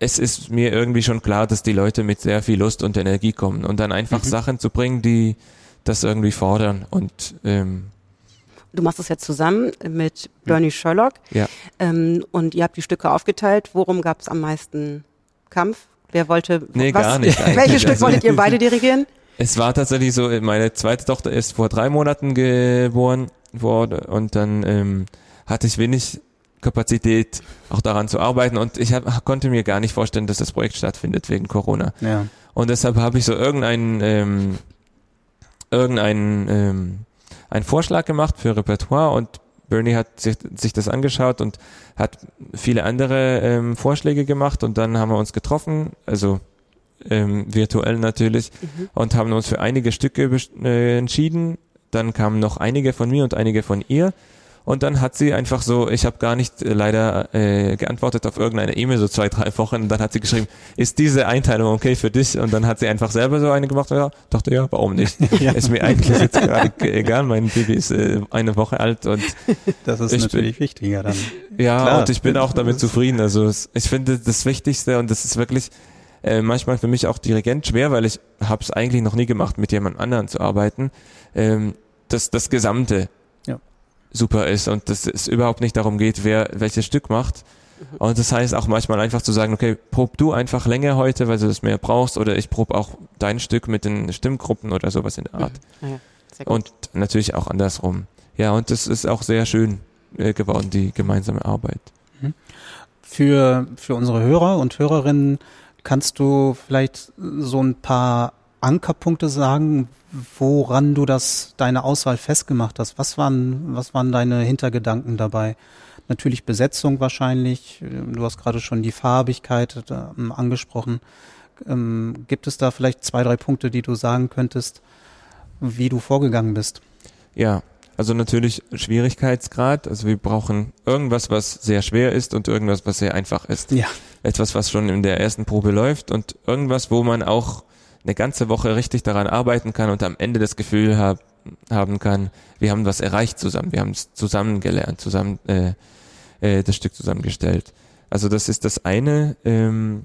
es ist mir irgendwie schon klar, dass die Leute mit sehr viel Lust und Energie kommen und dann einfach Mhm. Sachen zu bringen, die das irgendwie fordern und ähm, Du machst das jetzt zusammen mit Bernie Sherlock. ja. Ähm, und ihr habt die Stücke aufgeteilt. Worum gab es am meisten Kampf? Wer wollte Nee, was? gar nicht. Welches Stück Also- wolltet ihr beide dirigieren? Es war tatsächlich so, meine zweite Tochter ist vor drei Monaten geboren worden und dann ähm, hatte ich wenig Kapazität, auch daran zu arbeiten und ich hab, konnte mir gar nicht vorstellen, dass das Projekt stattfindet wegen Corona. Ja. Und deshalb habe ich so irgendeinen ähm, irgendeinen ähm, einen Vorschlag gemacht für Repertoire und Bernie hat sich, sich das angeschaut und hat viele andere ähm, Vorschläge gemacht und dann haben wir uns getroffen, also ähm, virtuell natürlich, und haben uns für einige Stücke äh, entschieden. Dann kamen noch einige von mir und einige von ihr. Und dann hat sie einfach so, ich habe gar nicht äh, leider äh, geantwortet auf irgendeine E-Mail, so zwei, drei Wochen. Und dann hat sie geschrieben, ist diese Einteilung okay für dich? Und dann hat sie einfach selber so eine gemacht. Ja, dachte, ja, warum nicht? Ja. Ist mir eigentlich jetzt gerade egal. Mein Baby ist äh, eine Woche alt und Das ist Ich natürlich wichtiger dann. ja, Klar. und ich bin auch damit zufrieden. Also ich finde das Wichtigste und das ist wirklich äh, manchmal für mich auch Dirigent schwer, weil ich habe es eigentlich noch nie gemacht, mit jemand anderen zu arbeiten, ähm, dass das Gesamte. Super ist und dass es überhaupt nicht darum geht, wer welches Stück macht. Und das heißt auch manchmal einfach zu sagen, okay, prob du einfach länger heute, weil du das mehr brauchst, oder ich prob auch dein Stück mit den Stimmgruppen oder sowas in der Art. Ah ja. Und natürlich auch andersrum. Ja, und das ist auch sehr schön äh, geworden, die gemeinsame Arbeit. Für, für unsere Hörer und Hörerinnen kannst du vielleicht so ein paar Ankerpunkte sagen, woran du das, deine Auswahl festgemacht hast. Was waren, was waren deine Hintergedanken dabei? Natürlich Besetzung wahrscheinlich. Du hast gerade schon die Farbigkeit ähm, angesprochen. Ähm, gibt es da vielleicht zwei, drei Punkte, die du sagen könntest, wie du vorgegangen bist? Ja, also natürlich Schwierigkeitsgrad. Also wir brauchen irgendwas, was sehr schwer ist und irgendwas, was sehr einfach ist. Ja. Etwas, was schon in der ersten Probe läuft und irgendwas, wo man auch eine ganze Woche richtig daran arbeiten kann und am Ende das Gefühl hab, haben kann, wir haben was erreicht zusammen, wir haben es zusammen gelernt, zusammen äh, äh, das Stück zusammengestellt. Also das ist das eine. Ähm,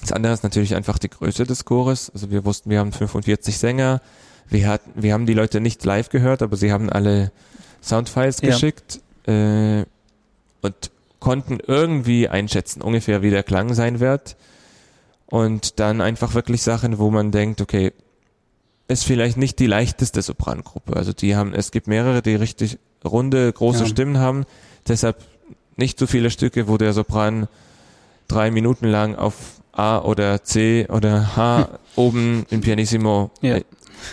das andere ist natürlich einfach die Größe des Chores. Also wir wussten, wir haben 45 Sänger. Wir, hatten, wir haben die Leute nicht live gehört, aber sie haben alle Soundfiles Ja. geschickt äh, und konnten irgendwie einschätzen, ungefähr wie der Klang sein wird. Und dann einfach wirklich Sachen, wo man denkt, okay, ist vielleicht nicht die leichteste Soprangruppe. Also die haben, es gibt mehrere, die richtig runde, große Ja. Stimmen haben. Deshalb nicht so viele Stücke, wo der Sopran drei Minuten lang auf A oder C oder H oben im Pianissimo Ja. äh,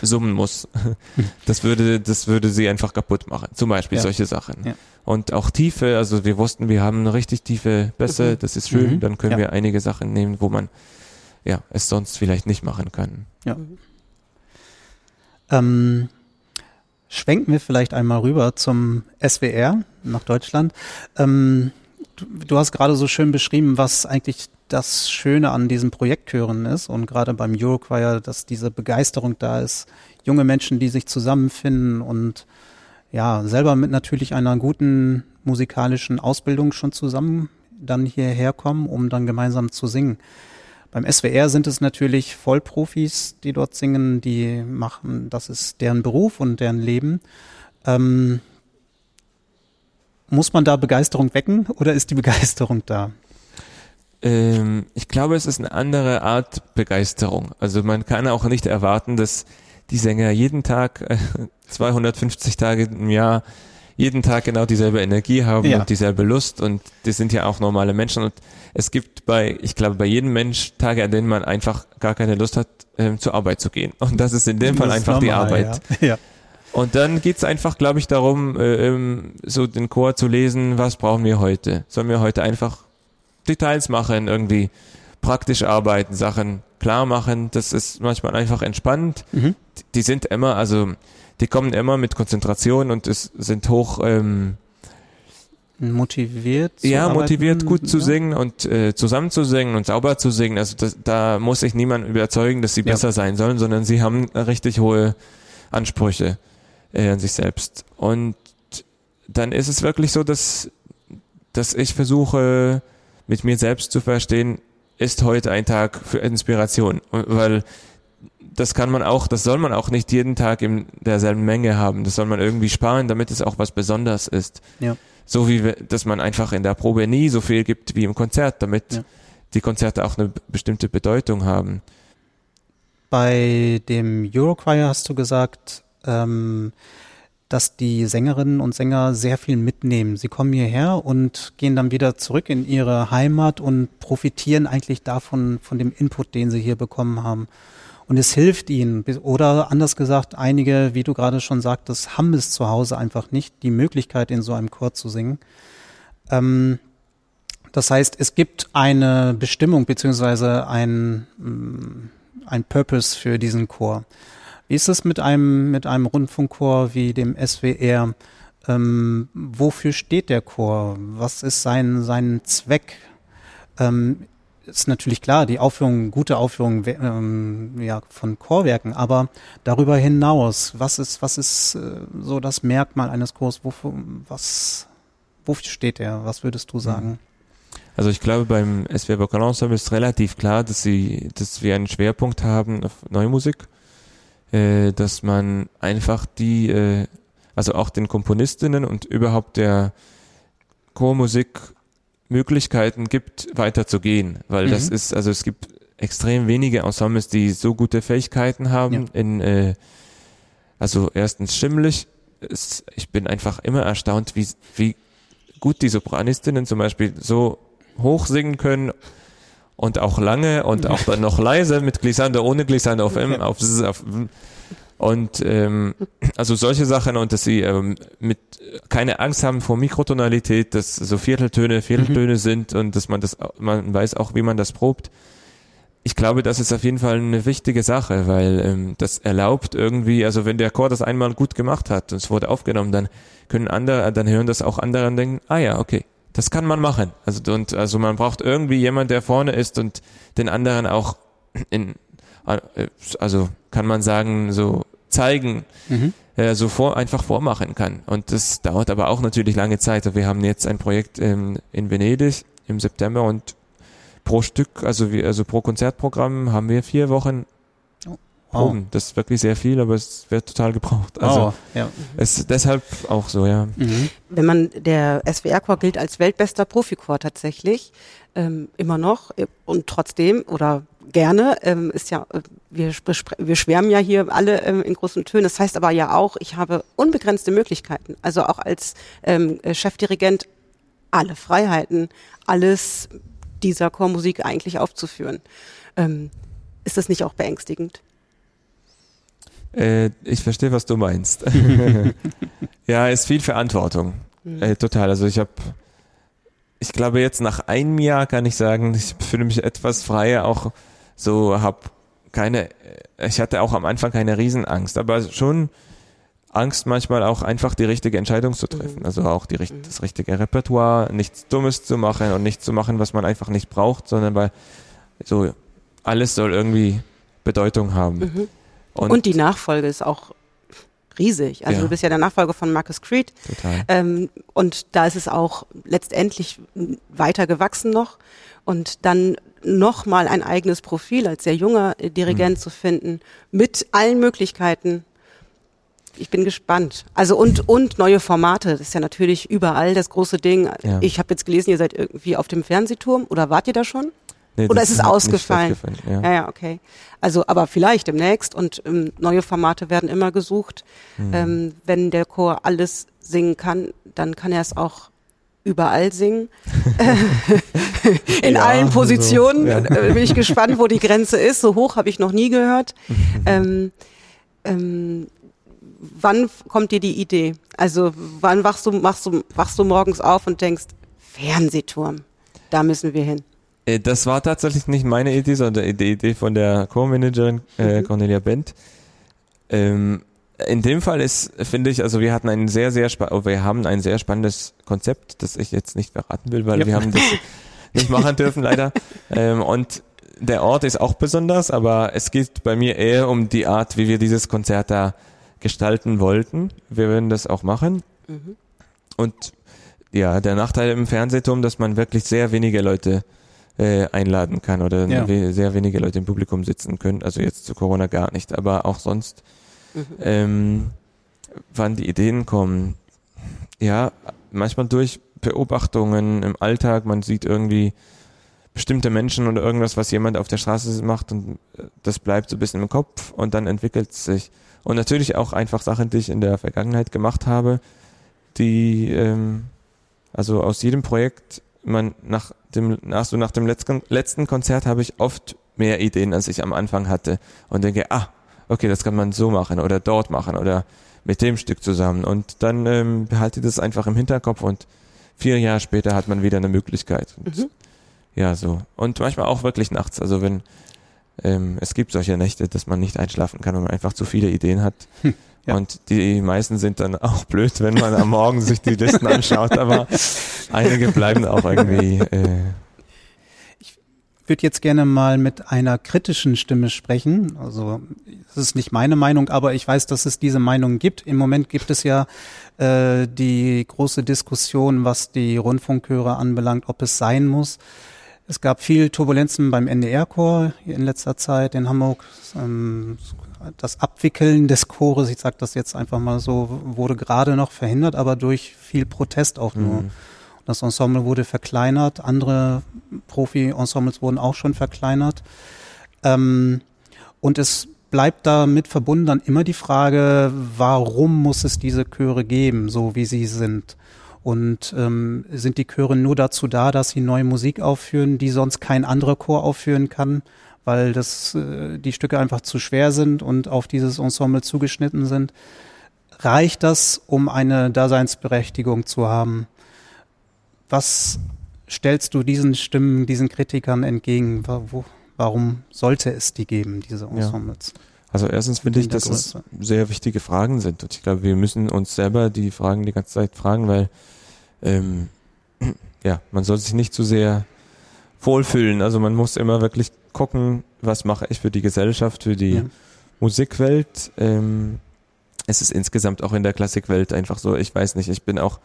summen muss. Das würde, das würde sie einfach kaputt machen. Zum Beispiel Ja. solche Sachen. Ja. Und auch Tiefe, also wir wussten, wir haben eine richtig tiefe Bässe, das ist schön, Mhm. dann können wir einige Sachen nehmen, wo man ja, es sonst vielleicht nicht machen kann. Ähm, schwenken wir vielleicht einmal rüber zum SWR nach Deutschland. Ähm, du, du hast gerade so schön beschrieben, was eigentlich das Schöne an diesen Projektchören ist und gerade beim Eurochoir, dass diese Begeisterung da ist, junge Menschen, die sich zusammenfinden und ja, selber mit natürlich einer guten musikalischen Ausbildung schon zusammen dann hierher kommen, um dann gemeinsam zu singen. Beim SWR sind es natürlich Vollprofis, die dort singen, die machen, das ist deren Beruf und deren Leben. Ähm, muss man da Begeisterung wecken oder ist die Begeisterung da? Ähm, ich glaube, es ist eine andere Art Begeisterung. Also man kann auch nicht erwarten, dass die Sänger jeden Tag, äh, 250 Tage im Jahr, jeden Tag genau dieselbe Energie haben Ja. und dieselbe Lust und die sind ja auch normale Menschen und es gibt bei, ich glaube, bei jedem Mensch Tage, an denen man einfach gar keine Lust hat, ähm, zur Arbeit zu gehen. Und das ist in dem Fall Das ist einfach die normal, Arbeit. Ja. ja. Und dann geht's einfach, glaube ich, darum, äh, ähm, so den Chor zu lesen, was brauchen wir heute? Sollen wir heute einfach Details machen, irgendwie praktisch arbeiten, Sachen klar machen? Das ist manchmal einfach entspannt. Mhm. Die sind immer, also die kommen immer mit Konzentration und es sind hoch ähm, motiviert. ja, arbeiten, motiviert gut zu ja. singen und äh, zusammen zu singen und sauber zu singen. Also das, da muss ich niemanden überzeugen, dass sie Ja. besser sein sollen, sondern sie haben richtig hohe Ansprüche äh, an sich selbst. Und dann ist es wirklich so, dass, dass ich versuche, mit mir selbst zu verstehen, ist heute ein Tag für Inspiration. Weil das kann man auch, das soll man auch nicht jeden Tag in derselben Menge haben. Das soll man irgendwie sparen, damit es auch was Besonderes ist. Ja. So wie, wir- dass man einfach in der Probe nie so viel gibt wie im Konzert, damit Ja. die Konzerte auch eine bestimmte Bedeutung haben. Bei dem Eurochoir hast du gesagt, ähm, dass die Sängerinnen und Sänger sehr viel mitnehmen. Sie kommen hierher und gehen dann wieder zurück in ihre Heimat und profitieren eigentlich davon, von dem Input, den sie hier bekommen haben. Und es hilft ihnen. Oder anders gesagt, einige, wie du gerade schon sagtest, haben es zu Hause einfach nicht, die Möglichkeit, in so einem Chor zu singen. Ähm, das heißt, es gibt eine Bestimmung beziehungsweise ein, mm, ein Purpose für diesen Chor. Wie ist es mit einem, mit einem Rundfunkchor wie dem SWR? Ähm, wofür steht der Chor? Was ist sein, sein Zweck? Ähm, ist natürlich klar, die Aufführung, gute Aufführung ähm, ja, von Chorwerken, aber darüber hinaus, was ist, was ist äh, so das Merkmal eines Chors? Wofür, was, wofür steht er? Was würdest du sagen? Also ich glaube, beim SWR Vokalensemble ist relativ klar, dass sie, dass wir einen Schwerpunkt haben auf Neue Musik, äh, dass man einfach die, äh, also auch den Komponistinnen und überhaupt der Chormusik Möglichkeiten gibt, weiterzugehen, weil Mhm. das ist, also es gibt extrem wenige Ensembles, die so gute Fähigkeiten haben Ja. in, äh, also erstens stimmlich, es, ich bin einfach immer erstaunt, wie, wie gut die Sopranistinnen zum Beispiel so hoch singen können und auch lange und auch dann noch leise mit Glissando, ohne Glissando auf M, auf auf M. Und ähm, also solche Sachen und dass sie ähm, mit keine Angst haben vor Mikrotonalität, dass so Vierteltöne Vierteltöne sind und dass man das man weiß auch, wie man das probt. Ich glaube, das ist auf jeden Fall eine wichtige Sache, weil ähm, das erlaubt irgendwie, also wenn der Chor das einmal gut gemacht hat und es wurde aufgenommen, dann können andere, dann hören das auch andere und denken, ah ja, okay, das kann man machen. Also und also man braucht irgendwie jemand, der vorne ist und den anderen auch in, also kann man sagen, so zeigen, Mhm. äh, so vor, einfach vormachen kann. Und das dauert aber auch natürlich lange Zeit. Wir haben jetzt ein Projekt ähm, in Venedig im September und pro Stück, also wir, also pro Konzertprogramm haben wir vier Wochen Proben. Das ist wirklich sehr viel, aber es wird total gebraucht. Also oh, ja. es ist deshalb auch so, ja. Mhm. Wenn man, der SWR-Chor gilt als weltbester Profichor tatsächlich, ähm, immer noch äh, und trotzdem oder gerne ähm, ist ja, äh, wir, wir schwärmen ja hier alle ähm, in großen Tönen. Das heißt aber ja auch, ich habe unbegrenzte Möglichkeiten. Also auch als ähm, äh, Chefdirigent alle Freiheiten, alles dieser Chormusik eigentlich aufzuführen. Ähm, ist das nicht auch beängstigend? Äh, ich verstehe, was du meinst. ja, ist viel Verantwortung. Äh, total. Also ich habe, ich glaube jetzt nach einem Jahr kann ich sagen, ich fühle mich etwas freier, auch so habe keine, ich hatte auch am Anfang keine Riesenangst, aber schon Angst manchmal auch einfach die richtige Entscheidung zu treffen. Also auch die, richt- das richtige Repertoire, nichts Dummes zu machen und nichts zu machen, was man einfach nicht braucht, sondern weil so alles soll irgendwie Bedeutung haben. Und, die Nachfolge ist auch riesig. Also Ja. du bist ja der Nachfolger von Marcus Creed. total. Ähm, und da ist es auch letztendlich weiter gewachsen noch. Und dann nochmal ein eigenes Profil als sehr junger äh, Dirigent Mhm. zu finden, mit allen Möglichkeiten. Ich bin gespannt. Also und, und neue Formate. Das ist ja natürlich überall das große Ding. Ja. Ich habe jetzt gelesen, ihr seid irgendwie auf dem Fernsehturm oder wart ihr da schon? Nee, Oder ist es ausgefallen? stattgefunden, Ja, ja, okay. Also, aber vielleicht demnächst und ähm, neue Formate werden immer gesucht. Hm. Ähm, wenn der Chor alles singen kann, dann kann er es auch überall singen. In Ja, allen Positionen. so, ja. Äh, Bin ich gespannt, wo die Grenze ist. So hoch habe ich noch nie gehört. ähm, ähm, wann kommt dir die Idee? Also, wann wachst du, machst du, wachst du morgens auf und denkst, Fernsehturm, da müssen wir hin. Äh, Das war tatsächlich nicht meine Idee, sondern die Idee von der Co-Managerin äh, Mhm. Cornelia Bent. Ähm, in dem Fall ist, finde ich, also wir hatten ein sehr, sehr, oh, wir haben ein sehr spannendes Konzept, das ich jetzt nicht verraten will, weil Ja. wir haben das nicht machen dürfen leider. Ähm, und der Ort ist auch besonders, aber es geht bei mir eher um die Art, wie wir dieses Konzert da gestalten wollten. Wir werden das auch machen. Und ja, der Nachteil im Fernsehturm, dass man wirklich sehr wenige Leute äh, einladen kann oder Ja. sehr wenige Leute im Publikum sitzen können. Also jetzt zu Corona gar nicht, aber auch sonst. Ähm, wann die Ideen kommen. Ja, manchmal durch Beobachtungen im Alltag. Man sieht irgendwie bestimmte Menschen oder irgendwas, was jemand auf der Straße macht und äh, das bleibt so ein bisschen im Kopf und dann entwickelt es sich. Und natürlich auch einfach Sachen, die ich in der Vergangenheit gemacht habe, die, ähm, also aus jedem Projekt, man nach dem, nach, so nach dem letzten, letzten Konzert habe ich oft mehr Ideen, als ich am Anfang hatte und denke, ah, okay, das kann man so machen oder dort machen oder mit dem Stück zusammen und dann ähm, behalte ich das einfach im Hinterkopf und vier Jahre später hat man wieder eine Möglichkeit. Und, Ja, so. Und manchmal auch wirklich nachts, also wenn ähm, es gibt solche Nächte, dass man nicht einschlafen kann, weil man einfach zu viele Ideen hat. ja. Und die meisten sind dann auch blöd, wenn man am Morgen sich die Listen anschaut, aber einige bleiben auch irgendwie äh, würde jetzt gerne mal mit einer kritischen Stimme sprechen. Also es ist nicht meine Meinung, aber ich weiß, dass es diese Meinung gibt. Im Moment gibt es ja äh, die große Diskussion, was die Rundfunkchöre anbelangt, ob es sein muss. Es gab viel Turbulenzen beim NDR-Chor in letzter Zeit in Hamburg. Ähm, das Abwickeln des Chores, ich sage das jetzt einfach mal so, wurde gerade noch verhindert, aber durch viel Protest auch nur. Das Ensemble wurde verkleinert, andere Profi-Ensembles wurden auch schon verkleinert. Ähm, und es bleibt damit verbunden dann immer die Frage, warum muss es diese Chöre geben, so wie sie sind? Und ähm, sind die Chöre nur dazu da, dass sie neue Musik aufführen, die sonst kein anderer Chor aufführen kann, weil das, äh, die Stücke einfach zu schwer sind und auf dieses Ensemble zugeschnitten sind? Reicht das, um eine Daseinsberechtigung zu haben? Was stellst du diesen Stimmen, diesen Kritikern entgegen? Wo, warum sollte es die geben, diese Ensembles? Also erstens finde ich, dass es sehr wichtige Fragen sind. Und ich glaube, wir müssen uns selber die Fragen die ganze Zeit fragen, weil ähm, ja, man soll sich nicht zu sehr wohlfühlen. Also man muss immer wirklich gucken, was mache ich für die Gesellschaft, für die Ja. Musikwelt. Ähm, es ist insgesamt auch in der Klassikwelt einfach so, ich weiß nicht, ich bin auch,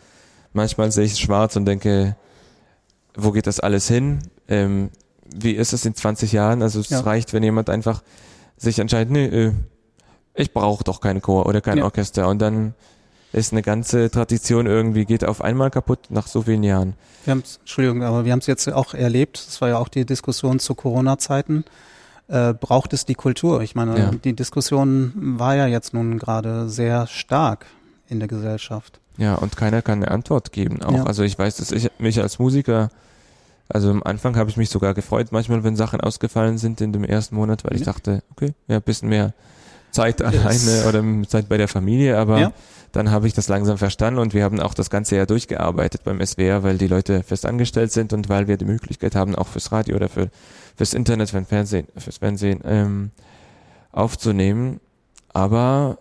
manchmal sehe ich es schwarz und denke, wo geht das alles hin? Ähm, wie ist es in 20 Jahren? Also es Ja. reicht, wenn jemand einfach sich entscheidet, nee, äh, ich brauche doch keinen Chor oder kein Ja. Orchester und dann ist eine ganze Tradition irgendwie, geht auf einmal kaputt nach so vielen Jahren. Wir haben's, Entschuldigung, aber wir haben es jetzt auch erlebt. Das war ja auch die Diskussion zu Corona-Zeiten. Äh, braucht es die Kultur? Ich meine, Ja. die Diskussion war ja jetzt nun gerade sehr stark in der Gesellschaft. Ja, und keiner kann eine Antwort geben. Auch, Ja. also ich weiß, dass ich mich als Musiker, also am Anfang habe ich mich sogar gefreut, manchmal, wenn Sachen ausgefallen sind in dem ersten Monat, weil ich dachte, okay, ja, ein bisschen mehr Zeit alleine oder Zeit bei der Familie, aber Ja. dann habe ich das langsam verstanden und wir haben auch das ganze Jahr durchgearbeitet beim SWR, weil die Leute fest angestellt sind und weil wir die Möglichkeit haben, auch fürs Radio oder für, fürs Internet, für Fernsehen, fürs Fernsehen ähm, aufzunehmen. Aber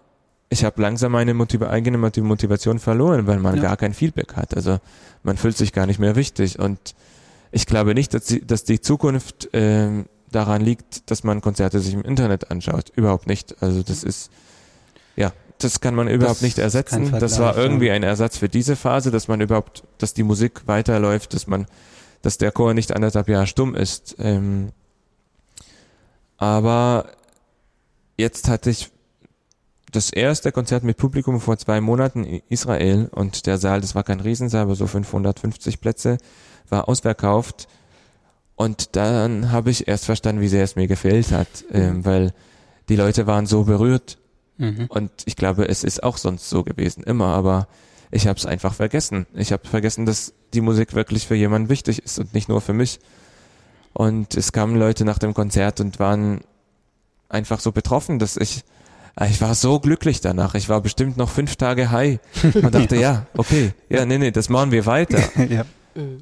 ich habe langsam meine Motiva eigene Motiv- Motivation verloren, weil man Ja. gar kein Feedback hat. Also man fühlt sich gar nicht mehr wichtig. Und ich glaube nicht, dass die, dass die Zukunft ähm, daran liegt, dass man Konzerte sich im Internet anschaut. Überhaupt nicht. Also das ist, ja, das kann man überhaupt Das nicht ersetzen. Das war irgendwie ein Ersatz für diese Phase, dass man überhaupt, dass die Musik weiterläuft, dass man, dass der Chor nicht anderthalb Jahre stumm ist. Ähm, aber jetzt hatte ich das erste Konzert mit Publikum vor zwei Monaten in Israel und der Saal, das war kein Riesensaal, aber so 550 Plätze, war ausverkauft. Und dann habe ich erst verstanden, wie sehr es mir gefehlt hat, ähm, weil die Leute waren so berührt Mhm. und ich glaube, es ist auch sonst so gewesen, immer, aber ich habe es einfach vergessen. Ich habe vergessen, dass die Musik wirklich für jemanden wichtig ist und nicht nur für mich. Und es kamen Leute nach dem Konzert und waren einfach so betroffen, dass ich, ich war so glücklich danach. Ich war bestimmt noch fünf Tage high und dachte, ja, okay, ja, nee, nee, das machen wir weiter. ja.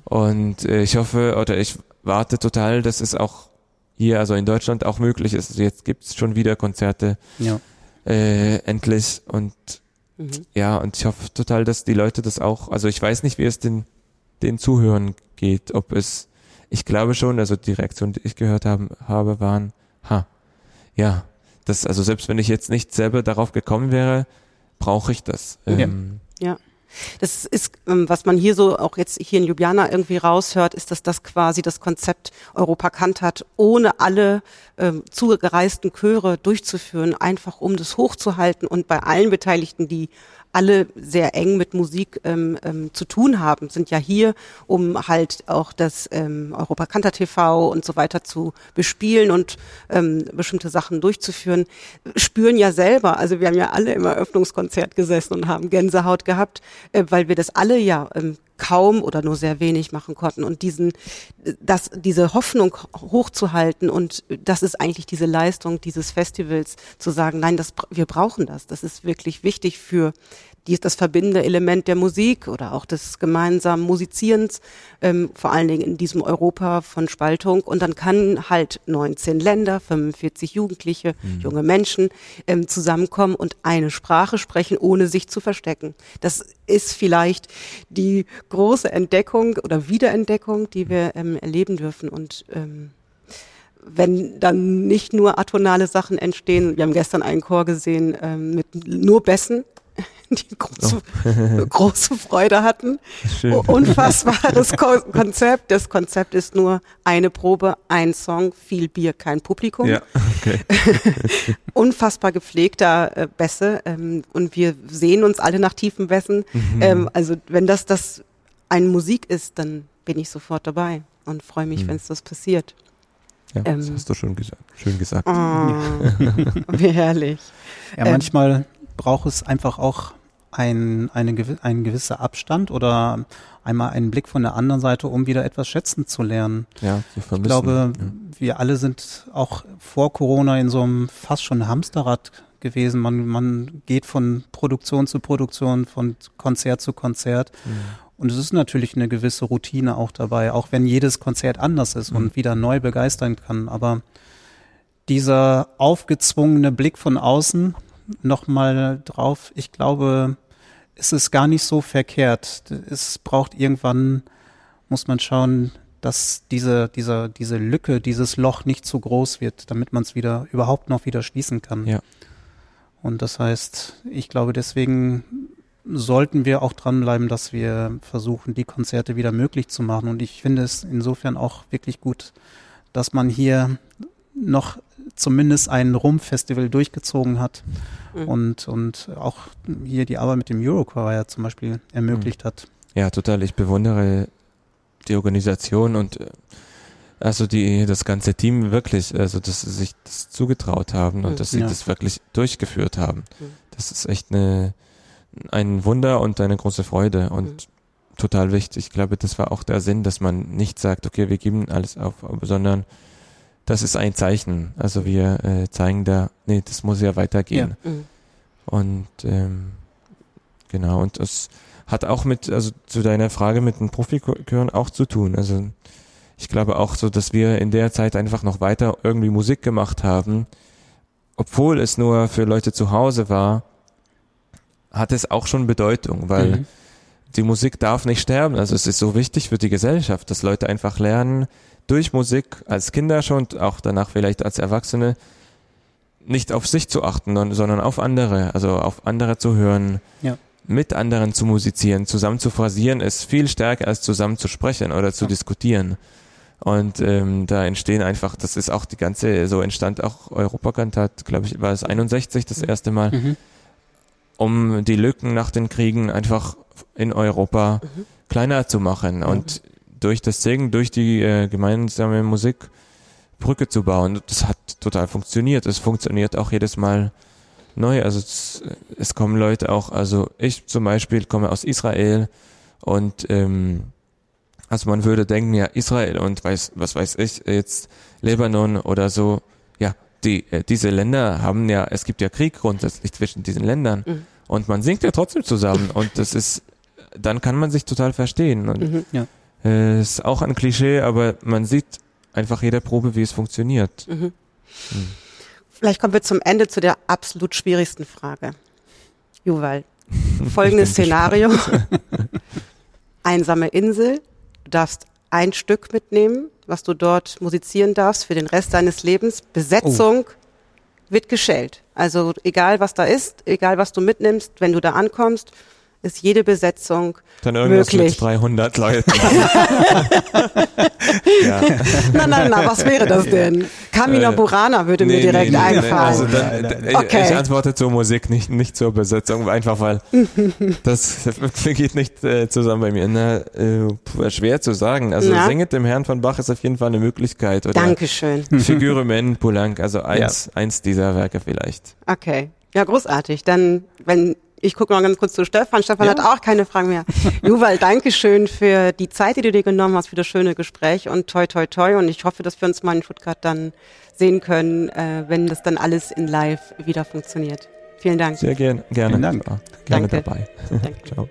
Und äh, ich hoffe oder ich warte total, dass es auch hier, also in Deutschland auch möglich ist. Also jetzt gibt's schon wieder Konzerte ja. äh, endlich und Mhm. ja, und ich hoffe total, dass die Leute das auch, also ich weiß nicht, wie es den, den Zuhörern geht, ob es, ich glaube schon, also die Reaktionen, die ich gehört haben, habe, waren, ha, ja, das, also selbst wenn ich jetzt nicht selber darauf gekommen wäre, brauche ich das. Ja. Ähm, Ja. Das ist, ähm, was man hier so auch jetzt hier in Ljubljana irgendwie raushört, ist, dass das quasi das Konzept Europa Kant hat, ohne alle ähm, zugereisten Chöre durchzuführen, einfach um das hochzuhalten und bei allen Beteiligten, die alle sehr eng mit Musik ähm, ähm, zu tun haben, sind ja hier, um halt auch das ähm, Europa Cantor TV und so weiter zu bespielen und ähm, bestimmte Sachen durchzuführen, spüren ja selber, also wir haben ja alle im Eröffnungskonzert gesessen und haben Gänsehaut gehabt, äh, weil wir das alle ja ähm, kaum oder nur sehr wenig machen konnten. Und diesen, das, diese Hoffnung hochzuhalten und das ist eigentlich diese Leistung dieses Festivals, zu sagen, nein, das, wir brauchen das, das ist wirklich wichtig für die, das verbindende Element der Musik oder auch des gemeinsamen Musizierens, ähm, vor allen Dingen in diesem Europa von Spaltung. Und dann kann halt 19 Länder, 45 Jugendliche, junge Menschen ähm, zusammenkommen und eine Sprache sprechen, ohne sich zu verstecken. Das ist vielleicht die große Entdeckung oder Wiederentdeckung, die wir ähm, erleben dürfen. Und ähm, wenn dann nicht nur atonale Sachen entstehen, wir haben gestern einen Chor gesehen ähm, mit nur Bässen, die große, große Freude hatten. Schön. Unfassbares Ko Konzept. Das Konzept ist nur eine Probe, ein Song, viel Bier, kein Publikum. ja, okay. Unfassbar gepflegter äh, Bässe. Ähm, und wir sehen uns alle nach tiefen Bässen. Mhm. Ähm, also wenn das, das eine Musik ist, dann bin ich sofort dabei und freue mich, Mhm. wenn es das passiert. Ja, das Ähm. hast du schon gesagt. Schön gesagt. Oh, wie herrlich. Ja, Ähm. manchmal braucht es einfach auch ein, eine, ein gewisser Abstand oder einmal einen Blick von der anderen Seite, um wieder etwas schätzen zu lernen. Ja, zu vermissen. Ich glaube, ja. wir alle sind auch vor Corona in so einem fast schon Hamsterrad gewesen. Man, man geht von Produktion zu Produktion, von Konzert zu Konzert. Mhm. Und es ist natürlich eine gewisse Routine auch dabei, auch wenn jedes Konzert anders ist Mhm. und wieder neu begeistern kann. Aber dieser aufgezwungene Blick von außen nochmal drauf, ich glaube, es ist gar nicht so verkehrt. Es braucht irgendwann, muss man schauen, dass diese, diese, diese Lücke, dieses Loch nicht zu groß wird, damit man es wieder überhaupt noch wieder schließen kann. Ja. Und das heißt, ich glaube, deswegen sollten wir auch dranbleiben, dass wir versuchen, die Konzerte wieder möglich zu machen. Und ich finde es insofern auch wirklich gut, dass man hier noch zumindest ein Rum-Festival durchgezogen hat Mhm. und, und auch hier die Arbeit mit dem Eurochoir zum Beispiel ermöglicht hat. Ja, total. Ich bewundere die Organisation und äh, also die das ganze Team wirklich, also dass sie sich das zugetraut haben und Mhm. dass sie Ja. das wirklich durchgeführt haben. Mhm. Das ist echt eine ein Wunder und eine große Freude und total wichtig. Ich glaube, das war auch der Sinn, dass man nicht sagt, okay, wir geben alles auf, sondern das ist ein Zeichen. Also wir äh, zeigen da, nee, das muss ja weitergehen. Mhm. Und ähm, genau, und das hat auch mit, also zu deiner Frage mit den Profikören auch zu tun. Also ich glaube auch so, dass wir in der Zeit einfach noch weiter irgendwie Musik gemacht haben, obwohl es nur für Leute zu Hause war, hat es auch schon Bedeutung, weil Mhm. die Musik darf nicht sterben. Also es ist so wichtig für die Gesellschaft, dass Leute einfach lernen, durch Musik als Kinder schon auch danach vielleicht als Erwachsene nicht auf sich zu achten, sondern- sondern auf andere, also auf andere zu hören, Ja. mit anderen zu musizieren, zusammen zu phrasieren, ist viel stärker als zusammen zu sprechen oder zu Ja. diskutieren. Und ähm, da entstehen einfach, das ist auch die ganze, so entstand auch Europakantat, glaube ich, war es 61 das erste Mal, Mhm. um die Lücken nach den Kriegen einfach in Europa Mhm. kleiner zu machen und durch das Singen, durch die äh, gemeinsame Musik Brücke zu bauen. Das hat total funktioniert. Es funktioniert auch jedes Mal neu. Also es, es kommen Leute auch, also ich zum Beispiel komme aus Israel und ähm, also man würde denken, ja, Israel und weiß, was weiß ich, jetzt Libanon oder so, ja, die, äh, diese Länder haben ja, es gibt ja Krieg grundsätzlich zwischen diesen Ländern Mhm. und man singt ja trotzdem zusammen und das ist, dann kann man sich total verstehen und Mhm. Äh, ist auch ein Klischee, aber man sieht einfach jeder Probe, wie es funktioniert. Mhm. Mhm. Vielleicht kommen wir zum Ende zu der absolut schwierigsten Frage. Juval, folgendes Szenario. Einsame Insel. Du darfst ein Stück mitnehmen, was du dort musizieren darfst für den Rest deines Lebens. Besetzung oh. wird geschält. Also egal was da ist, egal was du mitnimmst, wenn du da ankommst, ist jede Besetzung Dann irgendwas möglich. mit 300 Leuten. ja. Na, na, na, was wäre das denn? Camina äh, Burana würde nee, mir direkt nee, nee, einfallen. Also dann, okay. Ich antworte zur Musik, nicht, nicht zur Besetzung, einfach weil das geht nicht äh, zusammen bei mir. Na, äh, schwer zu sagen. Also ja. Singet dem Herrn von Bach ist auf jeden Fall eine Möglichkeit. Oder Dankeschön. Figure Men, Poulenc, also eins, ja. eins dieser Werke vielleicht. Okay. Ja, großartig. Dann, wenn ich gucke noch ganz kurz zu Stefan. Stefan ja. hat auch keine Fragen mehr. Juval, danke schön für die Zeit, die du dir genommen hast, für das schöne Gespräch und toi, toi, toi. Und ich hoffe, dass wir uns mal in Stuttgart dann sehen können, äh, wenn das dann alles in live wieder funktioniert. Vielen Dank. Sehr gern, gerne. Vielen Dank. Gerne danke. dabei. Danke. Ciao.